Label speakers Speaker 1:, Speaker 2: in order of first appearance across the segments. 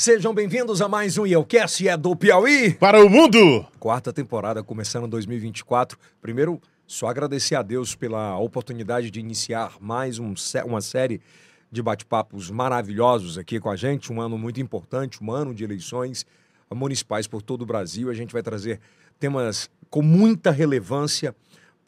Speaker 1: Sejam bem-vindos a mais um Yelcast é do Piauí.
Speaker 2: Para o mundo!
Speaker 1: Quarta temporada começando em 2024. Primeiro, só agradecer a Deus pela oportunidade de iniciar mais um, uma série de bate-papos maravilhosos aqui com a gente. Um ano muito importante, um ano de eleições municipais por todo o Brasil. A gente vai trazer temas com muita relevância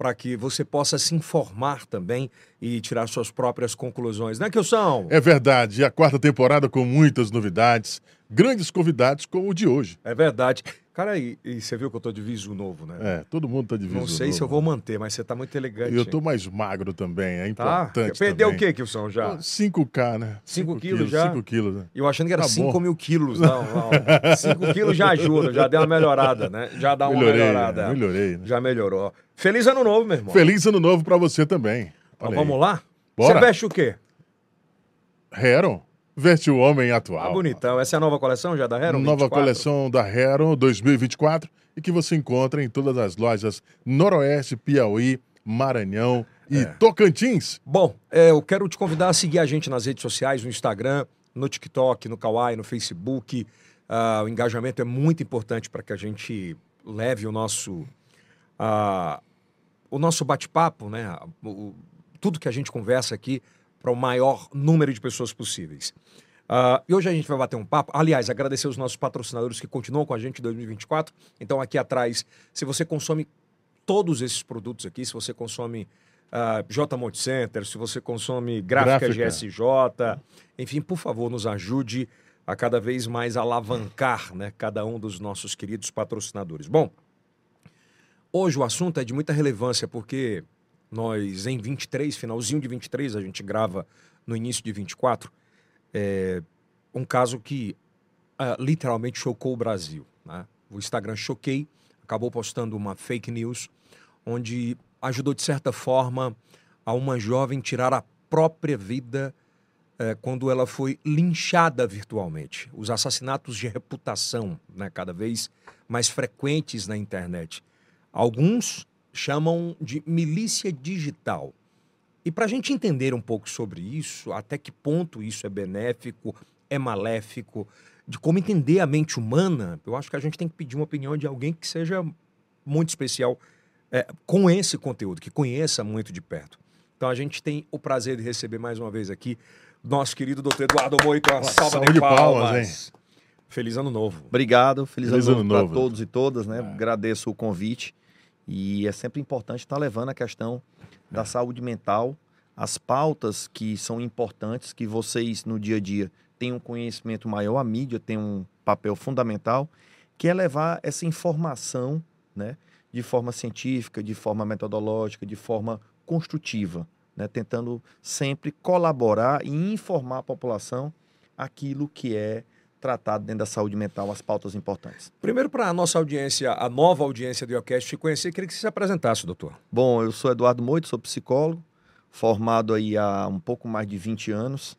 Speaker 1: para que você possa se informar também e tirar suas próprias conclusões, né, Kilson?
Speaker 2: É verdade. E a quarta temporada com muitas novidades, grandes convidados como o de hoje.
Speaker 1: É verdade. Cara, e, e, você viu que eu tô de viso novo, né?
Speaker 2: É, todo mundo tá de viso
Speaker 1: novo. Não sei
Speaker 2: novo.
Speaker 1: se eu vou manter, mas você tá muito elegante.
Speaker 2: Eu tô mais magro também, é
Speaker 1: tá?
Speaker 2: importante
Speaker 1: Perdeu
Speaker 2: também.
Speaker 1: o que, Kilson, já?
Speaker 2: 5K, né?
Speaker 1: 5 quilos já?
Speaker 2: 5 quilos, né?
Speaker 1: Eu achando que era
Speaker 2: Tá
Speaker 1: 5
Speaker 2: bom.
Speaker 1: mil quilos. Não, não. 5 quilos já ajuda, já deu uma melhorada, né? Já dá uma
Speaker 2: Melhorei,
Speaker 1: melhorada.
Speaker 2: né? melhorei, né?
Speaker 1: Já melhorou. Feliz ano novo, meu irmão.
Speaker 2: Feliz ano novo pra você também.
Speaker 1: Então, vamos lá?
Speaker 2: Bora.
Speaker 1: Você veste o quê?
Speaker 2: Heron, veste o homem
Speaker 1: Ah,
Speaker 2: atual.
Speaker 1: bonitão. Essa é a nova coleção já da Hero?
Speaker 2: Nova
Speaker 1: 24?
Speaker 2: coleção da Heron 2024 e que você encontra em todas as lojas Noroeste, Piauí, Maranhão e
Speaker 1: É.
Speaker 2: Tocantins.
Speaker 1: Bom, é, eu quero te convidar a seguir a gente nas redes sociais, no Instagram, no TikTok, no Kawaii, no Facebook. Ah, o engajamento é muito importante para que a gente leve o nosso, ah, o nosso bate-papo, né? O- o- tudo que a gente conversa aqui para o maior número de pessoas possíveis. Ah, e hoje a gente vai bater um papo. Aliás, agradecer os nossos patrocinadores que continuam com a gente em 2024. Então, aqui atrás, se você consome todos esses produtos aqui, se você consome ah, J Multi Center, se você consome Gráfica,
Speaker 2: Gráfica.
Speaker 1: GSJ, enfim, por favor, nos ajude a cada vez mais alavancar né, cada um dos nossos queridos patrocinadores. Bom, hoje o assunto é de muita relevância porque nós, em 23, finalzinho de 23, a gente grava no início de 24, é, um caso que ah, literalmente chocou o Brasil. né? O Instagram Choquei acabou postando uma fake news onde ajudou, de certa forma, a uma jovem tirar a própria vida eh, quando ela foi linchada virtualmente. Os assassinatos de reputação, né, cada vez mais frequentes na internet. Alguns chamam de milícia digital. E para a gente entender um pouco sobre isso, até que ponto isso é benéfico, é maléfico, de como entender a mente humana, eu acho que a gente tem que pedir uma opinião de alguém que seja muito especial é, com esse conteúdo, que conheça muito de perto. Então a gente tem o prazer de receber mais uma vez aqui nosso querido doutor Eduardo Moito. Uma salva,
Speaker 2: salva
Speaker 1: de
Speaker 2: de
Speaker 1: palmas.
Speaker 2: palmas,
Speaker 1: Feliz ano novo.
Speaker 3: Obrigado, feliz,
Speaker 2: Feliz
Speaker 3: ano
Speaker 2: ano
Speaker 3: novo para todos e todas, né? Agradeço o convite e é sempre importante estar levando a questão da saúde mental, as pautas que são importantes, que vocês no dia a dia tenham um conhecimento maior, a mídia tem um papel fundamental, que é levar essa informação, né? De forma científica, de forma metodológica, de forma construtiva, né? Tentando sempre colaborar e informar a população aquilo que é tratado dentro da saúde mental, as pautas importantes.
Speaker 1: Primeiro, para a nossa audiência, a nova audiência do IOCast te conhecer, queria que você se apresentasse, doutor.
Speaker 3: Bom, eu sou Eduardo Moito, sou psicólogo, formado aí há um pouco mais de 20 anos,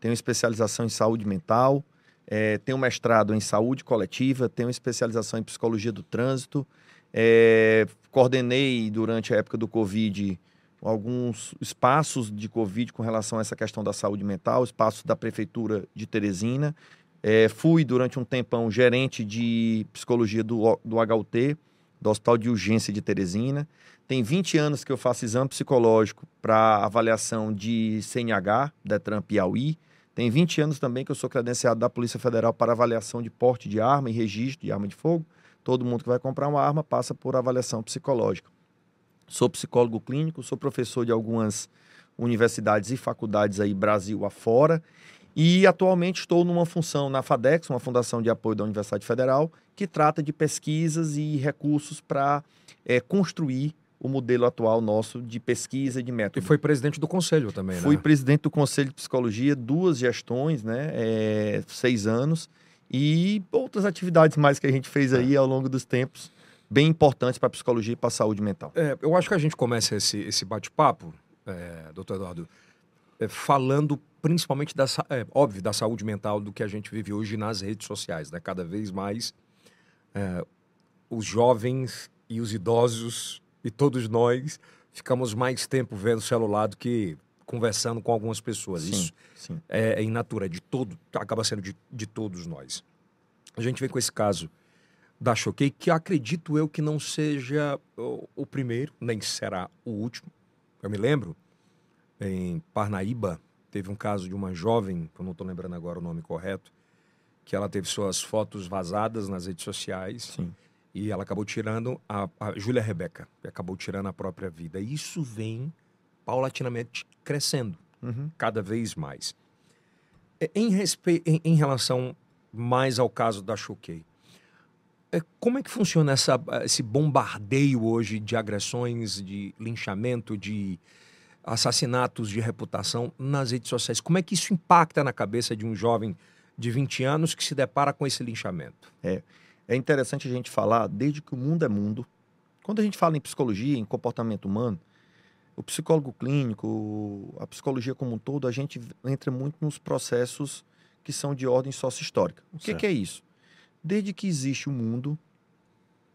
Speaker 3: tenho especialização em saúde mental, eh, tenho mestrado em saúde coletiva, tenho especialização em psicologia do trânsito, eh, coordenei durante a época do Covid alguns espaços de Covid com relação a essa questão da saúde mental, espaços da Prefeitura de Teresina. Eh, fui durante um tempão gerente de psicologia do, do HUT, do Hospital de Urgência de Teresina. Tem 20 anos que eu faço exame psicológico para avaliação de CNH, Detran Piauí. Tem 20 anos também que eu sou credenciado da Polícia Federal para avaliação de porte de arma e registro de arma de fogo. Todo mundo que vai comprar uma arma passa por avaliação psicológica. Sou psicólogo clínico, sou professor de algumas universidades e faculdades aí Brasil afora. E atualmente estou numa função na FADEX, uma fundação de apoio da Universidade Federal, que trata de pesquisas e recursos para eh, construir o modelo atual nosso de pesquisa e de
Speaker 1: E
Speaker 3: método.
Speaker 1: foi presidente do conselho também,
Speaker 3: Fui
Speaker 1: né?
Speaker 3: presidente do Conselho de Psicologia, duas gestões, né? eh, seis anos, e outras atividades mais que a gente fez aí ao longo dos tempos, bem importantes para a psicologia e para a saúde mental.
Speaker 1: É, eu acho que a gente começa esse, esse bate-papo, é, doutor Eduardo, é, falando principalmente da, é, óbvio, da saúde mental do que a gente vive hoje nas redes sociais, né? Cada vez mais é, os jovens e os idosos e todos nós ficamos mais tempo vendo celular do que conversando com algumas pessoas.
Speaker 3: Sim,
Speaker 1: Isso
Speaker 3: sim.
Speaker 1: é, é in natura, de todo, acaba sendo de, de todos nós. A gente vem com esse caso da Choquei, que acredito eu que não seja o, o primeiro, nem será o último. Eu me lembro, em Parnaíba, teve um caso de uma jovem, eu não estou lembrando agora o nome correto, que ela teve suas fotos vazadas nas redes sociais
Speaker 3: Sim.
Speaker 1: e ela acabou tirando a, a Júlia Rebeca, e acabou tirando a própria vida. E isso vem paulatinamente crescendo
Speaker 3: Uhum.
Speaker 1: cada vez mais. É, Em, respe... em, em relação mais ao caso da Choquei, é, como é que funciona essa, esse bombardeio hoje de agressões, de linchamento, de assassinatos de reputação nas redes sociais? Como é que isso impacta na cabeça de um jovem de 20 anos que se depara com esse linchamento?
Speaker 3: É interessante a gente falar, desde que o mundo é mundo, quando a gente fala em psicologia, em comportamento humano, o psicólogo clínico, a psicologia como um todo, a gente entra muito nos processos que são de ordem sócio-histórica. O que, que é isso? Desde que existe o mundo,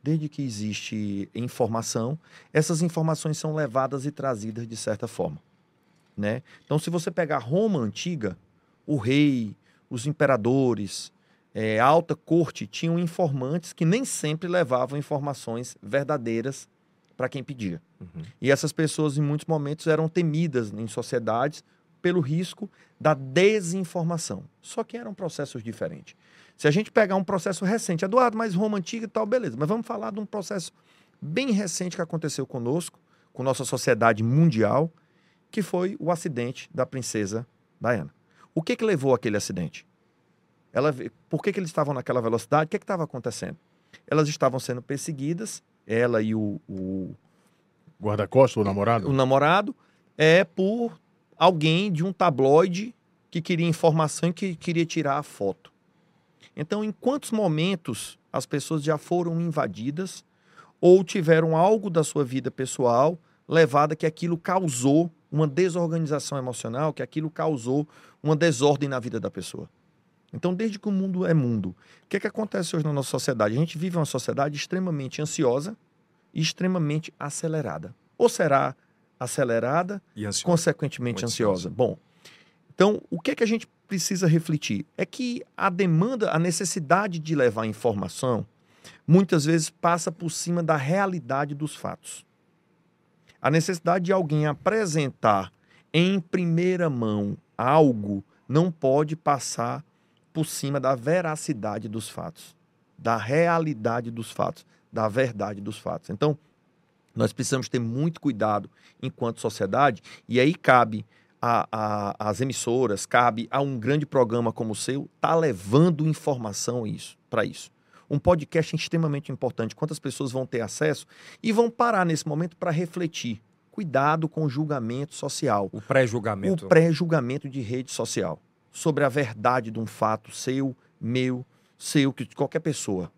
Speaker 3: desde que existe informação, essas informações são levadas e trazidas de certa forma. Né? Então, se você pegar Roma antiga, o rei, os imperadores, é, a alta corte tinham informantes que nem sempre levavam informações verdadeiras para quem pedia.
Speaker 1: Uhum.
Speaker 3: E essas pessoas, em muitos momentos, eram temidas em sociedades pelo risco da desinformação. Só que eram processos diferentes. Se a gente pegar um processo recente, Eduardo, mas Roma antiga e tal, beleza. Mas vamos falar de um processo bem recente que aconteceu conosco, com nossa sociedade mundial, que foi o acidente da princesa Diana. O que que levou aquele acidente? Ela, por que, que eles estavam naquela velocidade? O que que estava acontecendo? Elas estavam sendo perseguidas, ela e o, o,
Speaker 2: Guarda-costas, o namorado?
Speaker 3: o namorado, é por alguém de um tabloide que queria informação e que queria tirar a foto. Então, em quantos momentos as pessoas já foram invadidas ou tiveram algo da sua vida pessoal levada que aquilo causou uma desorganização emocional, que aquilo causou uma desordem na vida da pessoa? Então, desde que o mundo é mundo, o que, é que acontece hoje na nossa sociedade? A gente vive uma sociedade extremamente ansiosa e extremamente acelerada. Ou será acelerada
Speaker 1: E ansioso.
Speaker 3: consequentemente ansiosa.
Speaker 1: ansiosa.
Speaker 3: Bom, então o que é que a gente precisa refletir? É que a demanda, a necessidade de levar informação, muitas vezes passa por cima da realidade dos fatos. A necessidade de alguém apresentar em primeira mão algo não pode passar por cima da veracidade dos fatos, da realidade dos fatos, da verdade dos fatos. Então, nós precisamos ter muito cuidado enquanto sociedade, e aí cabe a- a- às emissoras, cabe a um grande programa como o seu, tá levando informação isso, para isso. Um podcast é extremamente importante. Quantas pessoas vão ter acesso e vão parar nesse momento para refletir? Cuidado com o julgamento social
Speaker 1: O pré-julgamento.
Speaker 3: o pré-julgamento de rede social sobre a verdade de um fato seu, meu, seu, que qualquer pessoa.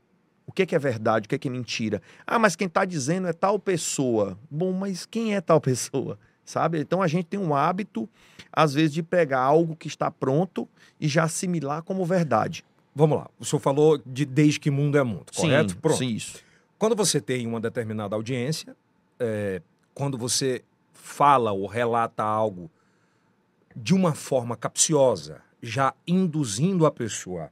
Speaker 3: O que é, que é verdade, o que é, que é mentira? Ah, mas quem está dizendo é tal pessoa. Bom, mas quem é tal pessoa? Sabe? Então a gente tem um hábito, às vezes, de pegar algo que está pronto e já assimilar como verdade.
Speaker 1: Vamos lá. O senhor falou de desde que mundo é mundo, correto?
Speaker 3: Sim,
Speaker 1: Pronto.
Speaker 3: sim, isso.
Speaker 1: Quando você tem uma determinada audiência, é, quando você fala ou relata algo de uma forma capciosa, já induzindo a pessoa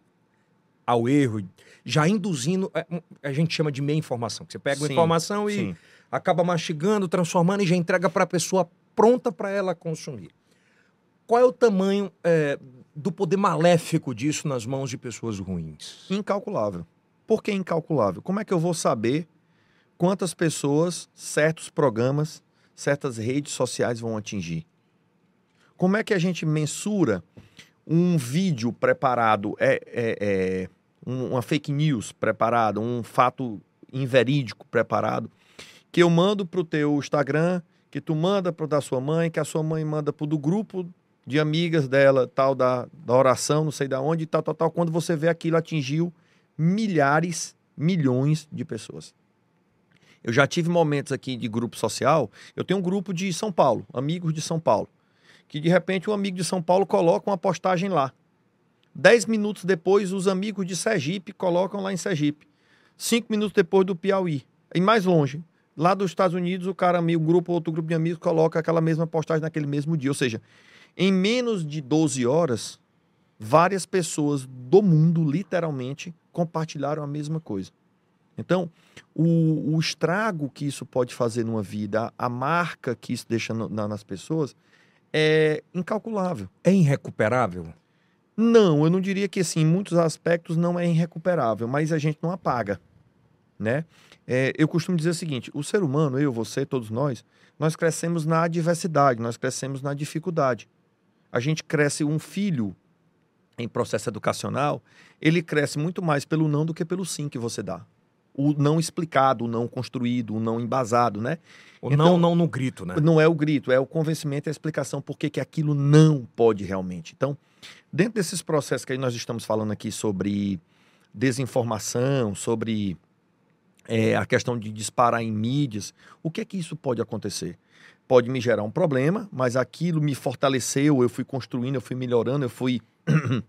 Speaker 1: ao erro, já induzindo, é, a gente chama de meia informação. que Você pega uma
Speaker 3: Sim,
Speaker 1: informação e
Speaker 3: Sim.
Speaker 1: acaba mastigando, transformando e já entrega para a pessoa pronta para ela consumir. Qual é o tamanho é, do poder maléfico disso nas mãos de pessoas ruins?
Speaker 3: Incalculável. Por que incalculável? Como é que eu vou saber quantas pessoas certos programas, certas redes sociais vão atingir? Como é que a gente mensura um vídeo preparado, é, é- é um- uma fake news preparada, um fato inverídico preparado, que eu mando para o teu Instagram, que tu manda para da sua mãe, que a sua mãe manda para o do grupo de amigas dela, tal, da, da oração, não sei da onde, tal, tal, tal. Quando você vê aquilo atingiu milhares, milhões de pessoas. Eu já tive momentos aqui de grupo social. Eu tenho um grupo de São Paulo, amigos de São Paulo, que de repente o amigo de São Paulo coloca uma postagem lá. Dez minutos depois, os amigos de Sergipe colocam lá em Sergipe. Cinco minutos depois do Piauí. E mais longe, Lá dos Estados Unidos, o cara, um grupo, outro grupo de amigos, coloca aquela mesma postagem naquele mesmo dia. Ou seja, em menos de 12 horas, várias pessoas do mundo, literalmente, compartilharam a mesma coisa. Então, o, o estrago que isso pode fazer numa vida, a, a marca que isso deixa no, na, nas pessoas, é incalculável.
Speaker 1: É irrecuperável?
Speaker 3: Não, eu não diria que assim, em muitos aspectos não é irrecuperável, mas a gente não apaga, né? É, eu costumo dizer o seguinte: o ser humano, eu, você, todos nós, nós crescemos na adversidade, nós crescemos na dificuldade. A gente cresce um filho em processo educacional, ele cresce muito mais pelo não do que pelo sim que você dá. O não explicado, o não construído, o não embasado, né?
Speaker 1: O então, não, não no grito, né?
Speaker 3: Não é o grito, é o convencimento e a explicação por que, que aquilo não pode realmente. Então, dentro desses processos que nós estamos falando aqui sobre desinformação, sobre é, a questão de disparar em mídias, o que é que isso pode acontecer? Pode me gerar um problema, mas aquilo me fortaleceu, eu fui construindo, eu fui melhorando, eu fui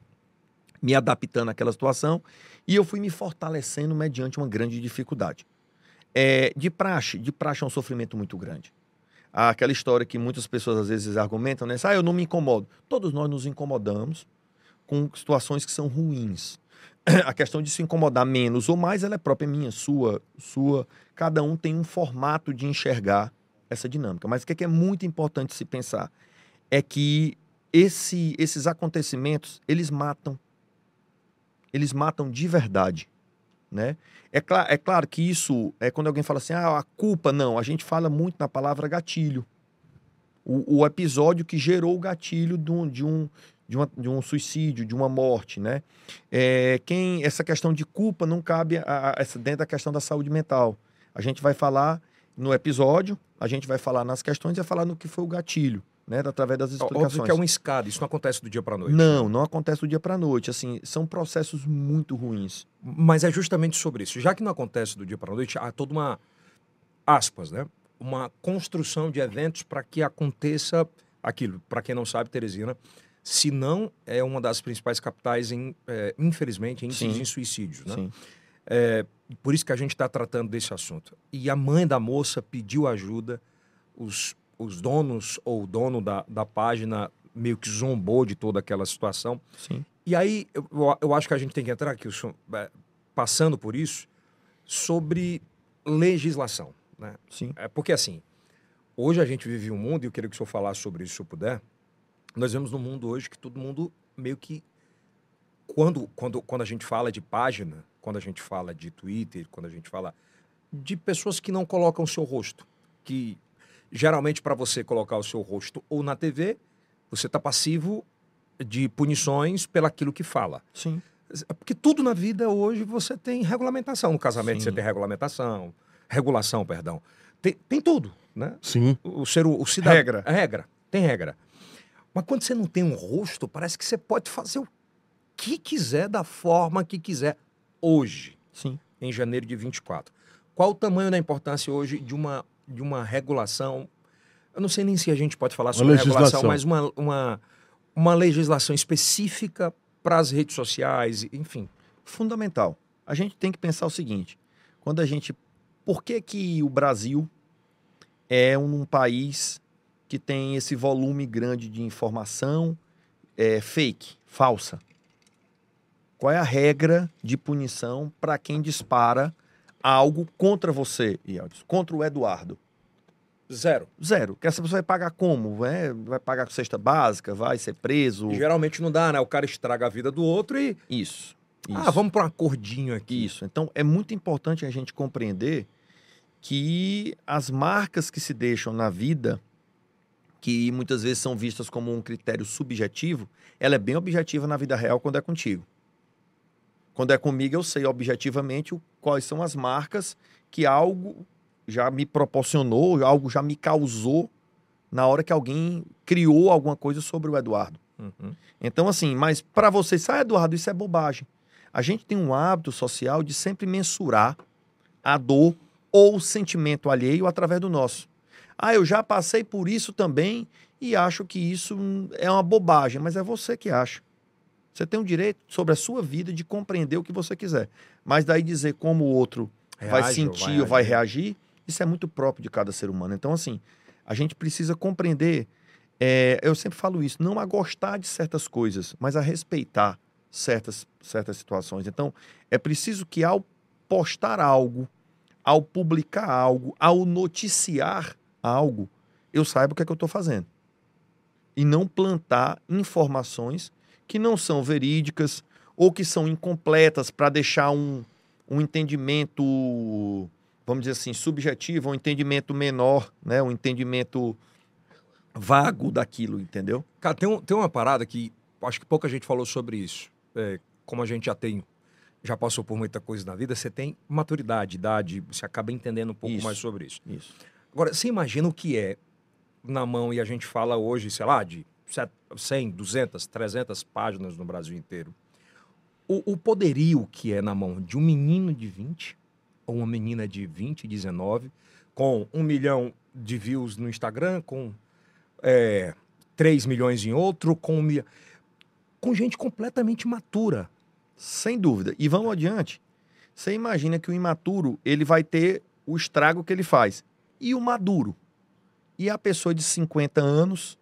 Speaker 3: me adaptando àquela situação e eu fui me fortalecendo mediante uma grande dificuldade. É, de praxe, de praxe é um sofrimento muito grande. Aquela história que muitas pessoas às vezes argumentam, né? Ah, eu não me incomodo. Todos nós nos incomodamos com situações que são ruins. A questão de se incomodar menos ou mais, ela é própria minha, sua, sua. Cada um tem um formato de enxergar essa dinâmica. Mas o que é, que é muito importante se pensar é que esse, esses acontecimentos, eles matam. Eles matam de verdade. Né? É, cl é claro que isso é quando alguém fala assim, ah, a culpa, não. A gente fala muito na palavra gatilho. O, o episódio que gerou o gatilho de um, de um, de, uma, de um suicídio, de uma morte, né? É, quem essa questão de culpa não cabe a, a, dentro da questão da saúde mental. A gente vai falar no episódio, a gente vai falar nas questões e vai falar no que foi o gatilho né, através das explicações.
Speaker 1: Óbvio que é uma escada, isso não acontece do dia para noite.
Speaker 3: Não, né? não acontece do dia para noite, assim, são processos muito ruins.
Speaker 1: Mas é justamente sobre isso. Já que não acontece do dia para noite, há toda uma aspas, né? Uma construção de eventos para que aconteça aquilo. Para quem não sabe, Teresina, se não é uma das principais capitais em, é, infelizmente, Sim. em suicídios, né? É, por isso que a gente está tratando desse assunto. E a mãe da moça pediu ajuda, os os donos ou o dono da, da página meio que zombou de toda aquela situação.
Speaker 3: Sim.
Speaker 1: E aí eu, eu acho que a gente tem que entrar aqui, é, passando por isso, sobre legislação. Né?
Speaker 3: Sim.
Speaker 1: É porque assim, hoje a gente vive um mundo, e eu queria que o senhor falasse sobre isso se eu puder. Nós vemos no mundo hoje que todo mundo meio que. Quando, quando, quando a gente fala de página, quando a gente fala de Twitter, quando a gente fala de pessoas que não colocam o seu rosto, que Geralmente, para você colocar o seu rosto ou na TV, você está passivo de punições pelaquilo que fala.
Speaker 3: Sim.
Speaker 1: Porque tudo na vida hoje você tem regulamentação. No casamento Sim. você tem regulamentação, regulação, perdão. Tem, tem tudo, né?
Speaker 2: Sim.
Speaker 1: O, ser o, o cidadão.
Speaker 3: Regra.
Speaker 1: Regra. Tem regra. Mas quando você não tem um rosto, parece que você pode fazer o que quiser da forma que quiser hoje.
Speaker 3: Sim.
Speaker 1: Em janeiro de 24. Qual o tamanho da importância hoje de uma de uma regulação. Eu não sei nem se a gente pode falar sobre regulação, mas uma, uma, uma legislação específica para as redes sociais, enfim.
Speaker 3: Fundamental. A gente tem que pensar o seguinte: quando a gente. Por que, que o Brasil é um país que tem esse volume grande de informação é, fake, falsa? Qual é a regra de punição para quem dispara algo contra você, Ieldes, contra o Eduardo?
Speaker 1: Zero.
Speaker 3: Zero. Que essa pessoa vai pagar como? É, vai pagar com cesta básica? Vai ser preso?
Speaker 1: Geralmente não dá, né? O cara estraga a vida do outro e.
Speaker 3: Isso.
Speaker 1: isso. Ah, vamos para um acordinho aqui.
Speaker 3: Isso. Então é muito importante a gente compreender que as marcas que se deixam na vida, que muitas vezes são vistas como um critério subjetivo, ela é bem objetiva na vida real quando é contigo. Quando é comigo, eu sei objetivamente quais são as marcas que algo já me proporcionou, algo já me causou na hora que alguém criou alguma coisa sobre o Eduardo. Uhum. Então, assim, mas para você, ah, Eduardo, isso é bobagem. A gente tem um hábito social de sempre mensurar a dor ou o sentimento alheio através do nosso. Ah, eu já passei por isso também e acho que isso é uma bobagem, mas é você que acha. Você tem o direito sobre a sua vida de compreender o que você quiser. Mas daí dizer como o outro Reage vai sentir ou vai, vai reagir, Isso é muito próprio de cada ser humano. Então, assim, a gente precisa compreender. é, eu sempre falo isso, não a gostar de certas coisas, mas a respeitar certas, certas situações. Então, é preciso que ao postar algo, ao publicar algo, ao noticiar algo, eu saiba o que é que eu estou fazendo. E não plantar informações que não são verídicas ou que são incompletas para deixar um, um entendimento, vamos dizer assim, subjetivo, um entendimento menor, né? um entendimento vago daquilo, entendeu?
Speaker 1: Cara, tem, um- tem uma parada que acho que pouca gente falou sobre isso. É, como a gente já tem, já passou por muita coisa na vida, você tem maturidade, idade, você acaba entendendo um pouco
Speaker 3: Isso.
Speaker 1: mais sobre isso.
Speaker 3: Isso.
Speaker 1: Agora, você imagina o que é na mão e a gente fala hoje, sei lá, de set- 100, 200, 300 páginas no Brasil inteiro. O, o poderio que é na mão de um menino de 20 ou uma menina de 20, 19, com um milhão de views no Instagram, com é, 3 milhões em outro, com, um com gente completamente matura.
Speaker 3: Sem dúvida. E vamos adiante. Você imagina que o imaturo, ele vai ter o estrago que ele faz. E o maduro? E a pessoa de 50 anos,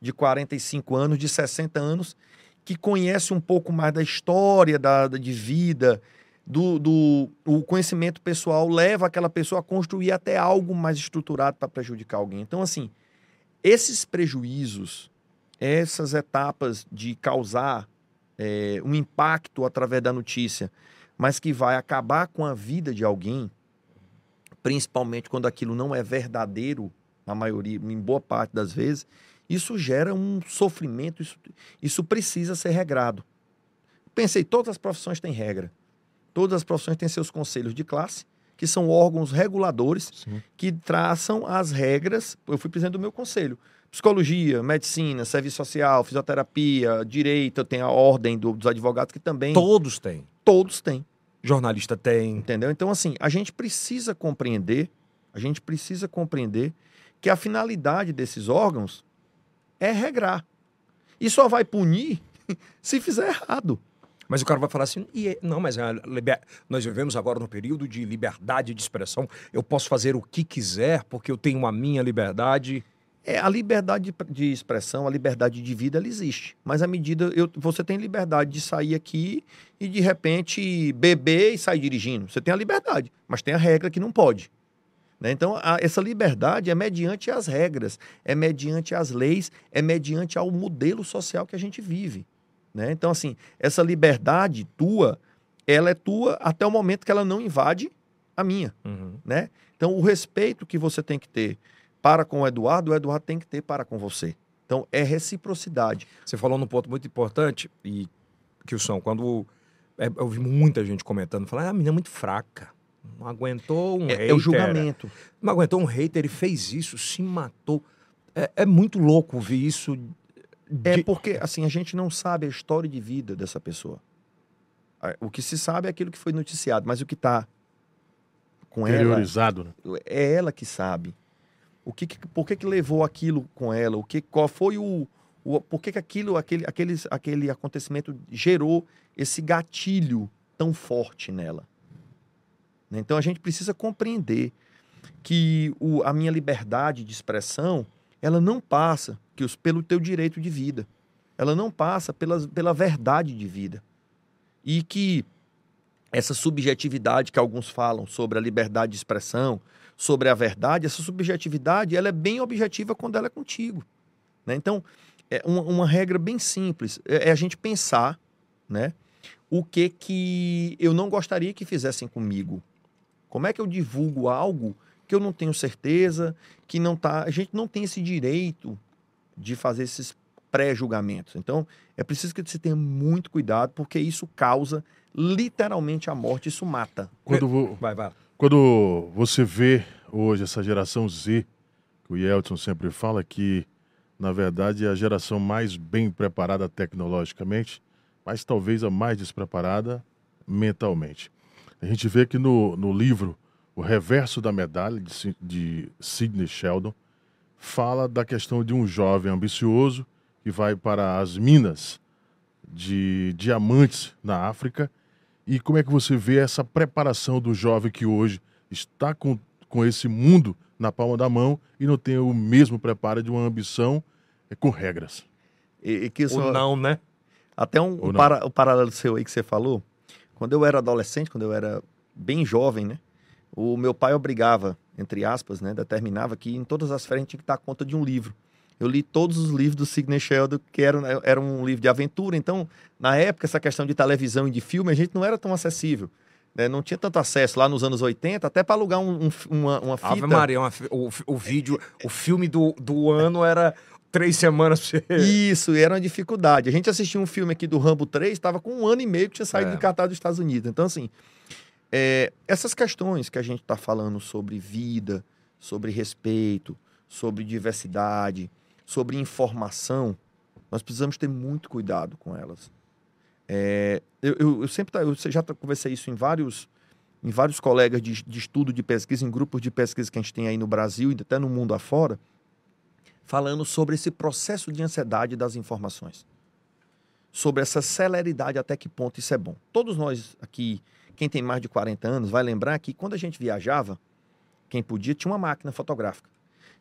Speaker 3: de 45 anos, de 60 anos, que conhece um pouco mais da história da, de vida, do, do o conhecimento pessoal leva aquela pessoa a construir até algo mais estruturado para prejudicar alguém. Então, assim, esses prejuízos, essas etapas de causar é, um impacto através da notícia, mas que vai acabar com a vida de alguém, principalmente quando aquilo não é verdadeiro, na maioria, em boa parte das vezes, isso gera um sofrimento, isso, isso precisa ser regrado. Pensei, todas as profissões têm regra. Todas as profissões têm seus conselhos de classe, que são órgãos reguladores
Speaker 2: Sim.
Speaker 3: que traçam as regras. Eu fui presidente do meu conselho. Psicologia, medicina, serviço social, fisioterapia, direito, tenho a ordem do- dos advogados que também
Speaker 1: Todos têm.
Speaker 3: todos têm,
Speaker 1: Jornalista tem.
Speaker 3: entendeu? Então, assim, a gente precisa compreender, a gente precisa compreender que a finalidade desses órgãos é regrar. E só vai punir se fizer errado.
Speaker 1: Mas o cara vai falar assim, e é- não, mas liber- nós vivemos agora num período de liberdade de expressão. Eu posso fazer o que quiser porque eu tenho a minha liberdade.
Speaker 3: É, a liberdade de, expressão, a liberdade de vida, ela existe. Mas à medida. Eu, você tem liberdade de sair aqui e de repente beber e sair dirigindo. Você tem a liberdade, mas tem a regra que não pode. né? Então, a- essa liberdade é mediante as regras, é mediante as leis, é mediante ao modelo social que a gente vive. né? Então, assim, essa liberdade tua, ela é tua até o momento que ela não invade a minha né? Então, o respeito que você tem que ter para com o Eduardo, o Eduardo tem que ter para com você. Então, é reciprocidade.
Speaker 1: Você falou num ponto muito importante, e que o som, quando é, eu vi muita gente comentando, falando, ah, a menina é muito fraca. Não aguentou um
Speaker 3: É,
Speaker 1: hater.
Speaker 3: é o julgamento.
Speaker 1: Não aguentou um hater, ele fez isso, se matou. É, é muito louco ouvir isso.
Speaker 3: É
Speaker 1: de-
Speaker 3: porque, assim, a gente não sabe a história de vida dessa pessoa. O que se sabe é aquilo que foi noticiado, mas o que está com ela
Speaker 2: né?
Speaker 3: é ela que sabe. O que, que- por que, que levou aquilo com ela? O que, qual foi o, o por que, que aquilo, aquele, aqueles, aquele acontecimento gerou esse gatilho tão forte nela? Né? Então a gente precisa compreender que o, a minha liberdade de expressão ela não passa que os, pelo teu direito de vida. Ela não passa pelas, pela verdade de vida. E que essa subjetividade que alguns falam sobre a liberdade de expressão, sobre a verdade, essa subjetividade ela é bem objetiva quando ela é contigo. né? Então, é uma, uma regra bem simples é, é a gente pensar né, o que, que eu não gostaria que fizessem comigo. Como é que eu divulgo algo que eu não tenho certeza, que não tá. A gente não tem esse direito de fazer esses pré-julgamentos. Então, é preciso que você tenha muito cuidado, porque isso causa literalmente a morte, isso mata.
Speaker 2: Quando, vo-
Speaker 1: Vai, vai.
Speaker 2: quando você vê hoje essa geração Z, que o Yeltsin sempre fala que, na verdade, é a geração mais bem preparada tecnologicamente, mas talvez a mais despreparada mentalmente. A gente vê que no, no livro O Reverso da Medalha, de, de Sidney Sheldon, fala da questão de um jovem ambicioso que vai para as minas de diamantes na África e como é que você vê essa preparação do jovem que hoje está com, com esse mundo na palma da mão e não tem o mesmo preparo de uma ambição é, com regras.
Speaker 3: E, e que isso,
Speaker 1: Ou não, né?
Speaker 3: Até um, um para- o paralelo seu aí que você falou. Quando eu era adolescente, quando eu era bem jovem, né? O meu pai obrigava, entre aspas, né? Determinava que em todas as férias a gente tinha que dar conta de um livro. Eu li todos os livros do Sidney Sheldon, que era, era um livro de aventura. Então, na época, essa questão de televisão e de filme, a gente não era tão acessível. né? Não tinha tanto acesso lá nos anos 80, até para alugar um- um- uma, uma fita.
Speaker 1: Ave Maria, uma o, o vídeo, o filme do, do ano era três semanas pra você.
Speaker 3: Isso, e era uma dificuldade. A gente assistiu um filme aqui do Rambo 3, estava com um ano e meio que tinha saído
Speaker 1: É.
Speaker 3: de cartaz dos Estados Unidos. Então, assim, é, essas questões que a gente está falando sobre vida, sobre respeito, sobre diversidade, sobre informação, nós precisamos ter muito cuidado com elas. É, eu, eu- eu sempre tá- eu já conversei isso em vários, em vários colegas de, de estudo de pesquisa, em grupos de pesquisa que a gente tem aí no Brasil e até no mundo afora, falando sobre esse processo de ansiedade das informações. Sobre essa celeridade, até que ponto isso é bom. Todos nós aqui, quem tem mais de 40 anos, vai lembrar que quando a gente viajava, quem podia tinha uma máquina fotográfica.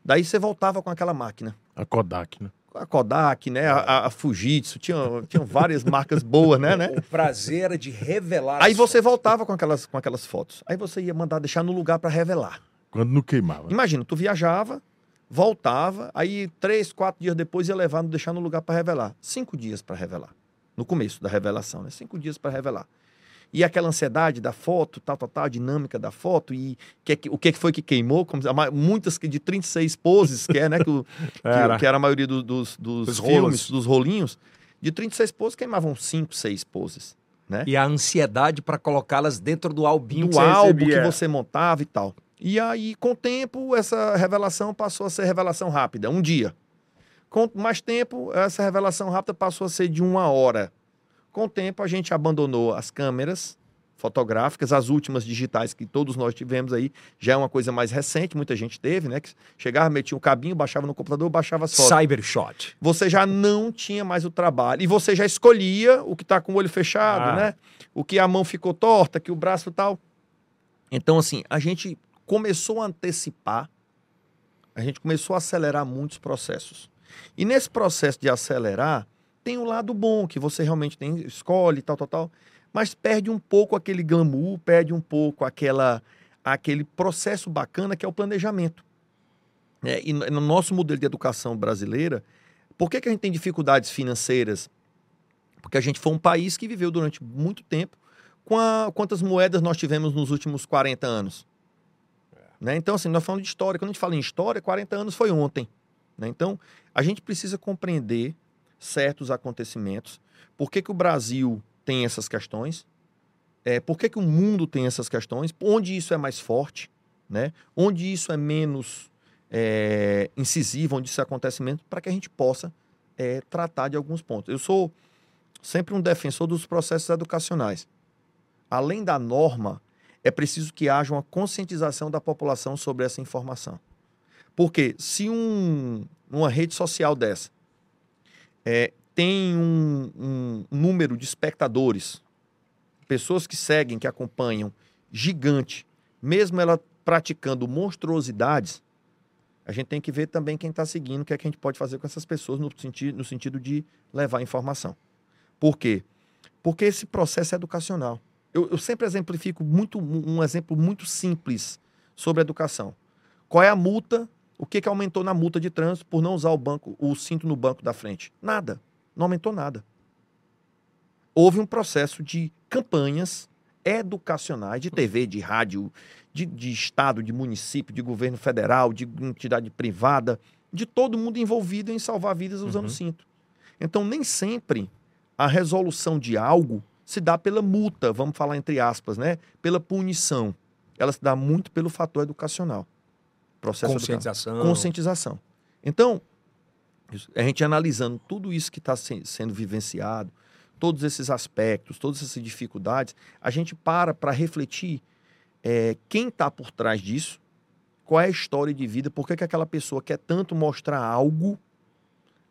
Speaker 3: Daí você voltava com aquela máquina.
Speaker 2: A Kodak, né?
Speaker 3: A Kodak, né? A, a- Fujitsu, tinha, tinham várias marcas boas, né, né?
Speaker 1: O prazer era de revelar.
Speaker 3: Aí
Speaker 1: as
Speaker 3: você voltava com aquelas, com aquelas fotos. Aí você ia mandar deixar no lugar para revelar.
Speaker 2: Quando não queimava.
Speaker 3: Imagina, tu viajava, voltava, aí três, quatro dias depois ia levar, deixar no lugar para revelar. Cinco dias para revelar. No começo da revelação, né? Cinco dias para revelar. E aquela ansiedade da foto, tal, tal, tal, a dinâmica da foto, e que, que- o que que foi que queimou, como, muitas que de 36 poses, que é, né? Que, o- que-
Speaker 1: Era.
Speaker 3: que era a maioria do- dos, dos
Speaker 1: Os
Speaker 3: filmes,
Speaker 1: rolos.
Speaker 3: dos rolinhos. De 36 poses, queimavam cinco, seis poses. Né?
Speaker 1: E a ansiedade para colocá-las dentro do albinho
Speaker 3: do
Speaker 1: que você
Speaker 3: álbum
Speaker 1: recebia.
Speaker 3: que você montava e tal. E aí, com o tempo, essa revelação passou a ser revelação rápida, um dia. Com mais tempo, essa revelação rápida passou a ser de uma hora. Com o tempo, a gente abandonou as câmeras fotográficas, as últimas digitais que todos nós tivemos aí, já é uma coisa mais recente, muita gente teve, né? Que chegava, metia um cabinho, baixava no computador, baixava as fotos
Speaker 1: Cybershot.
Speaker 3: você já não tinha mais o trabalho. E você já escolhia o que está com o olho fechado,
Speaker 1: Ah.
Speaker 3: né? O que a mão ficou torta, que o braço tal. Então, assim, a gente começou a antecipar, a gente começou a acelerar muitos processos. E nesse processo de acelerar, tem o lado bom, que você realmente tem, escolhe, tal, tal, tal. Mas perde um pouco aquele glamour, perde um pouco aquela, aquele processo bacana que é o planejamento. É, e no no nosso modelo de educação brasileira, por que, que a gente tem dificuldades financeiras? Porque a gente foi um país que viveu durante muito tempo com a, quantas moedas nós tivemos nos últimos 40 anos. Né? Então, assim, nós falamos de história. Quando a gente fala em história, 40 anos foi ontem. né? Então, a gente precisa compreender certos acontecimentos. Por que, que o Brasil tem essas questões? É, por que, que o mundo tem essas questões? Onde isso é mais forte? Né? Onde isso é menos é, incisivo, onde isso acontece menos, para que a gente possa é, tratar de alguns pontos. Eu sou sempre um defensor dos processos educacionais. Além da norma, é preciso que haja uma conscientização da população sobre essa informação. Porque se um, uma rede social dessa é, tem um, um número de espectadores, pessoas que seguem, que acompanham, gigante, mesmo ela praticando monstruosidades, a gente tem que ver também quem está seguindo, o que é que a gente pode fazer com essas pessoas no sentido, no sentido de levar informação. Por quê? Porque esse processo é educacional. Eu, eu sempre exemplifico muito um exemplo muito simples sobre educação. Qual é a multa? O que, que aumentou na multa de trânsito por não usar o banco, o cinto no banco da frente? Nada. Não aumentou nada. Houve um processo de campanhas educacionais, de TV, de rádio, de, de estado, de município, de governo federal, de entidade privada, de todo mundo envolvido em salvar vidas usando
Speaker 1: Uhum.
Speaker 3: cinto. Então, nem sempre a resolução de algo se dá pela multa, vamos falar entre aspas, né? Pela punição. Ela se dá muito pelo fator educacional. Processo
Speaker 1: Conscientização.
Speaker 3: conscientização. Então, a gente analisando tudo isso que está sendo vivenciado, todos esses aspectos, todas essas dificuldades, a gente para para refletir é, quem está por trás disso, qual é a história de vida, por que, que aquela pessoa quer tanto mostrar algo,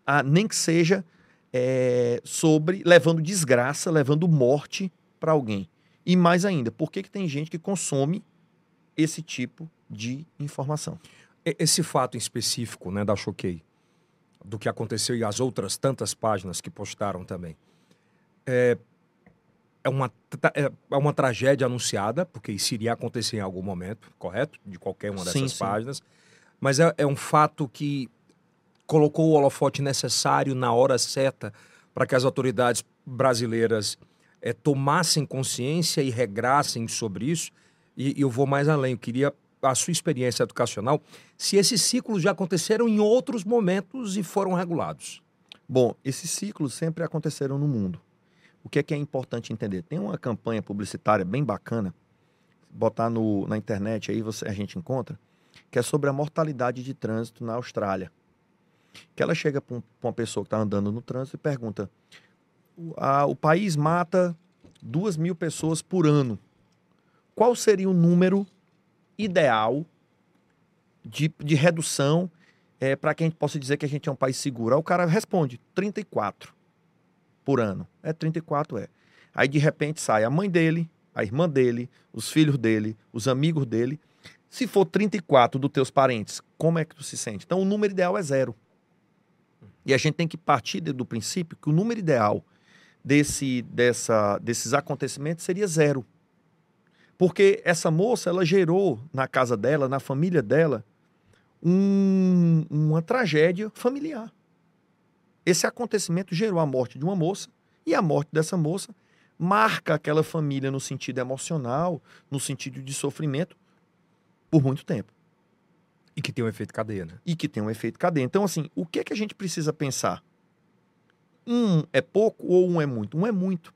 Speaker 3: a- nem que seja é, sobre levando desgraça, levando morte para alguém. E mais ainda, por que, que tem gente que consome esse tipo de informação.
Speaker 1: Esse fato em específico, né, da Choquei, do que aconteceu e as outras tantas páginas que postaram também, é, é, uma, é, é uma tragédia anunciada, porque isso iria acontecer em algum momento, correto? De qualquer uma dessas sim, páginas. Sim. Mas é, é um fato que colocou o holofote necessário na hora certa para que as autoridades brasileiras é, tomassem consciência e regrassem sobre isso. E, e eu vou mais além, eu queria a sua experiência educacional, se esses ciclos já aconteceram em outros momentos e foram regulados.
Speaker 3: Bom, esses ciclos sempre aconteceram no mundo. O que é que é importante entender? Tem uma campanha publicitária bem bacana, botar no, na internet aí você, a gente encontra, que é sobre a mortalidade de trânsito na Austrália. Que ela chega para um, uma pessoa que está andando no trânsito e pergunta: a, o país mata duas mil pessoas por ano. Qual seria o número ideal de, de redução é, para que a gente possa dizer que a gente é um país seguro? Aí o cara responde: 34 por ano. É 34, é. Aí de repente sai a mãe dele, a irmã dele, os filhos dele, os amigos dele. Se for 34 dos teus parentes, como é que tu se sente? Então o número ideal é zero. E a gente tem que partir do princípio que o número ideal desse, dessa, desses acontecimentos seria zero. Porque essa moça, ela gerou na casa dela, na família dela, um, uma tragédia familiar. Esse acontecimento gerou a morte de uma moça, e a morte dessa moça marca aquela família no sentido emocional, no sentido de sofrimento, por muito tempo.
Speaker 1: E que tem um efeito cadeia, né?
Speaker 3: E que tem um efeito cadeia. Então, assim, o que é que a gente precisa pensar? Um é pouco ou um é muito? Um é muito.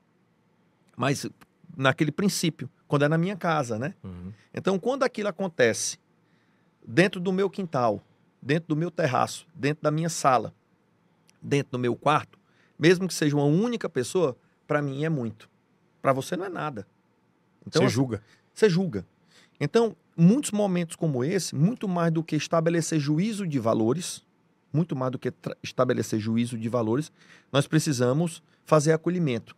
Speaker 3: Mas naquele princípio, quando é na minha casa, né? Uhum. Então, quando aquilo acontece dentro do meu quintal, dentro do meu terraço, dentro da minha sala, dentro do meu quarto, mesmo que seja uma única pessoa, para mim é muito. Para você não é nada.
Speaker 1: Então, você assim, julga.
Speaker 3: Você julga. Então, muitos momentos como esse, muito mais do que estabelecer juízo de valores, muito mais do que estabelecer juízo de valores, nós precisamos fazer acolhimento.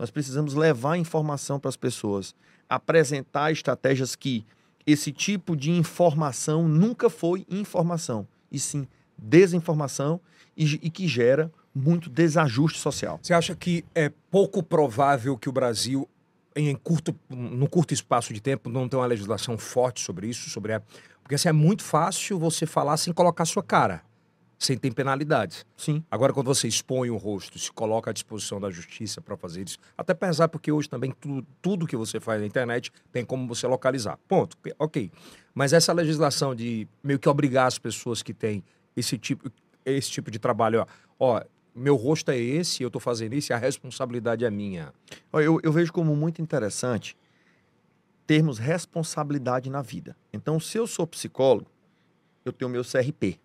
Speaker 3: Nós precisamos levar informação para as pessoas, apresentar estratégias que esse tipo de informação nunca foi informação, e sim desinformação e, e que gera muito desajuste social.
Speaker 1: Você acha que é pouco provável que o Brasil em curto, no curto espaço de tempo, não tem uma legislação forte sobre isso, sobre a... porque assim, é muito fácil você falar sem colocar sua cara sem ter penalidades.
Speaker 3: Sim.
Speaker 1: Agora, quando você expõe o rosto, se coloca à disposição da justiça para fazer isso, até pensar porque hoje também tu, tudo que você faz na internet tem como você localizar. Ponto. Ok. Mas essa legislação de meio que obrigar as pessoas que têm esse tipo, esse tipo de trabalho, ó, ó meu rosto é esse, eu estou fazendo isso e a responsabilidade é minha.
Speaker 3: Eu, eu vejo como muito interessante termos responsabilidade na vida. Então, se eu sou psicólogo, eu tenho meu CRP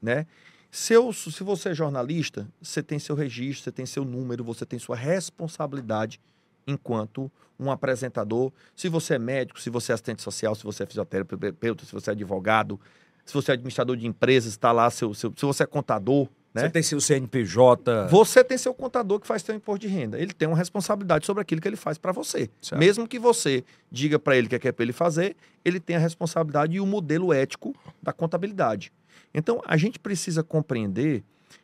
Speaker 3: né? Se, eu, se você é jornalista, você tem seu registro, você tem seu número, você tem sua responsabilidade enquanto um apresentador. Se você é médico, se você é assistente social, se você é fisioterapeuta, se você é advogado, se você é administrador de empresas, está lá seu, seu, se você é contador, né?
Speaker 1: Você tem seu CNPJ.
Speaker 3: Você tem seu contador que faz seu imposto de renda. Ele tem uma responsabilidade sobre aquilo que ele faz para você. Certo. Mesmo que você diga para ele o que é, que é para ele fazer, ele tem a responsabilidade e o modelo ético da contabilidade. Então, a gente precisa compreender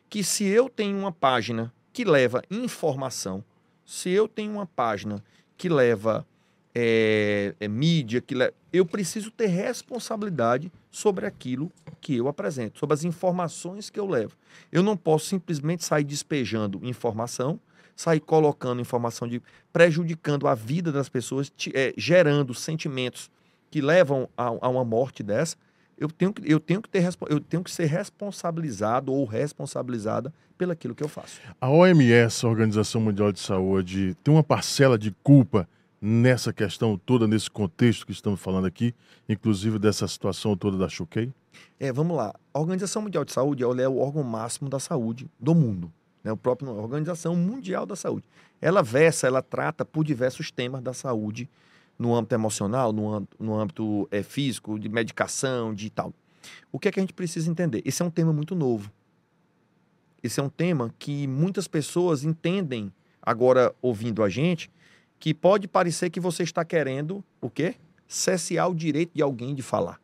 Speaker 3: que se eu tenho uma página que leva informação, se eu tenho uma página que leva é, é, mídia, que eu preciso ter responsabilidade sobre aquilo que eu apresento, sobre as informações que eu levo. Eu não posso simplesmente sair despejando informação, sair colocando informação de prejudicando a vida das pessoas, é, gerando sentimentos que levam a, a uma morte dessa, eu tenho que, eu tenho que, ter, eu tenho que ser responsabilizado ou responsabilizada pelaquilo que eu faço.
Speaker 2: A OMS, a Organização Mundial de Saúde, tem uma parcela de culpa nessa questão toda, nesse contexto que estamos falando aqui, inclusive dessa situação toda da Choquei?
Speaker 3: É, vamos lá. A Organização Mundial de Saúde é o órgão máximo da saúde do mundo. Né? O próprio Organização Mundial da Saúde. Ela versa, ela trata por diversos temas da saúde no âmbito emocional, no, no âmbito é, físico, de medicação, de tal. O que é que a gente precisa entender? Esse é um tema muito novo. Esse é um tema que muitas pessoas entendem, agora ouvindo a gente, que pode parecer que você está querendo o quê? cessear o direito de alguém de falar.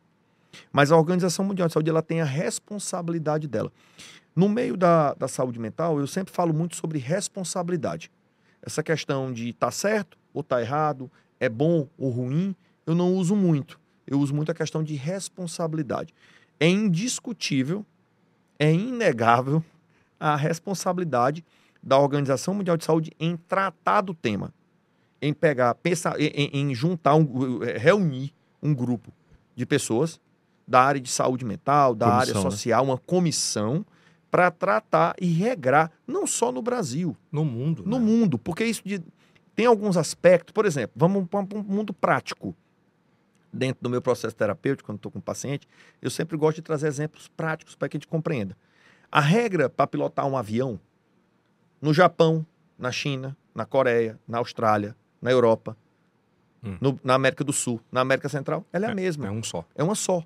Speaker 3: Mas a Organização Mundial de Saúde ela tem a responsabilidade dela. No meio da, da saúde mental, eu sempre falo muito sobre responsabilidade. Essa questão de tá certo ou tá errado, é bom ou ruim, eu não uso muito. Eu uso muito a questão de responsabilidade. É indiscutível, é inegável a responsabilidade da Organização Mundial de Saúde em tratar do tema, em pegar, pensar, em, em juntar, um, reunir um grupo de pessoas da área de saúde mental, da comissão, área né? social, né? uma comissão para tratar e regrar, não só no Brasil.
Speaker 1: No mundo.
Speaker 3: No né? mundo, porque isso de, tem alguns aspectos, por exemplo, vamos para um mundo prático. Dentro do meu processo terapêutico, quando estou com um paciente, eu sempre gosto de trazer exemplos práticos para que a gente compreenda. A regra para pilotar um avião no Japão, na China, na Coreia, na Austrália, na Europa, hum. no, na América do Sul, na América Central, ela é, é a mesma.
Speaker 1: É um só.
Speaker 3: É uma só.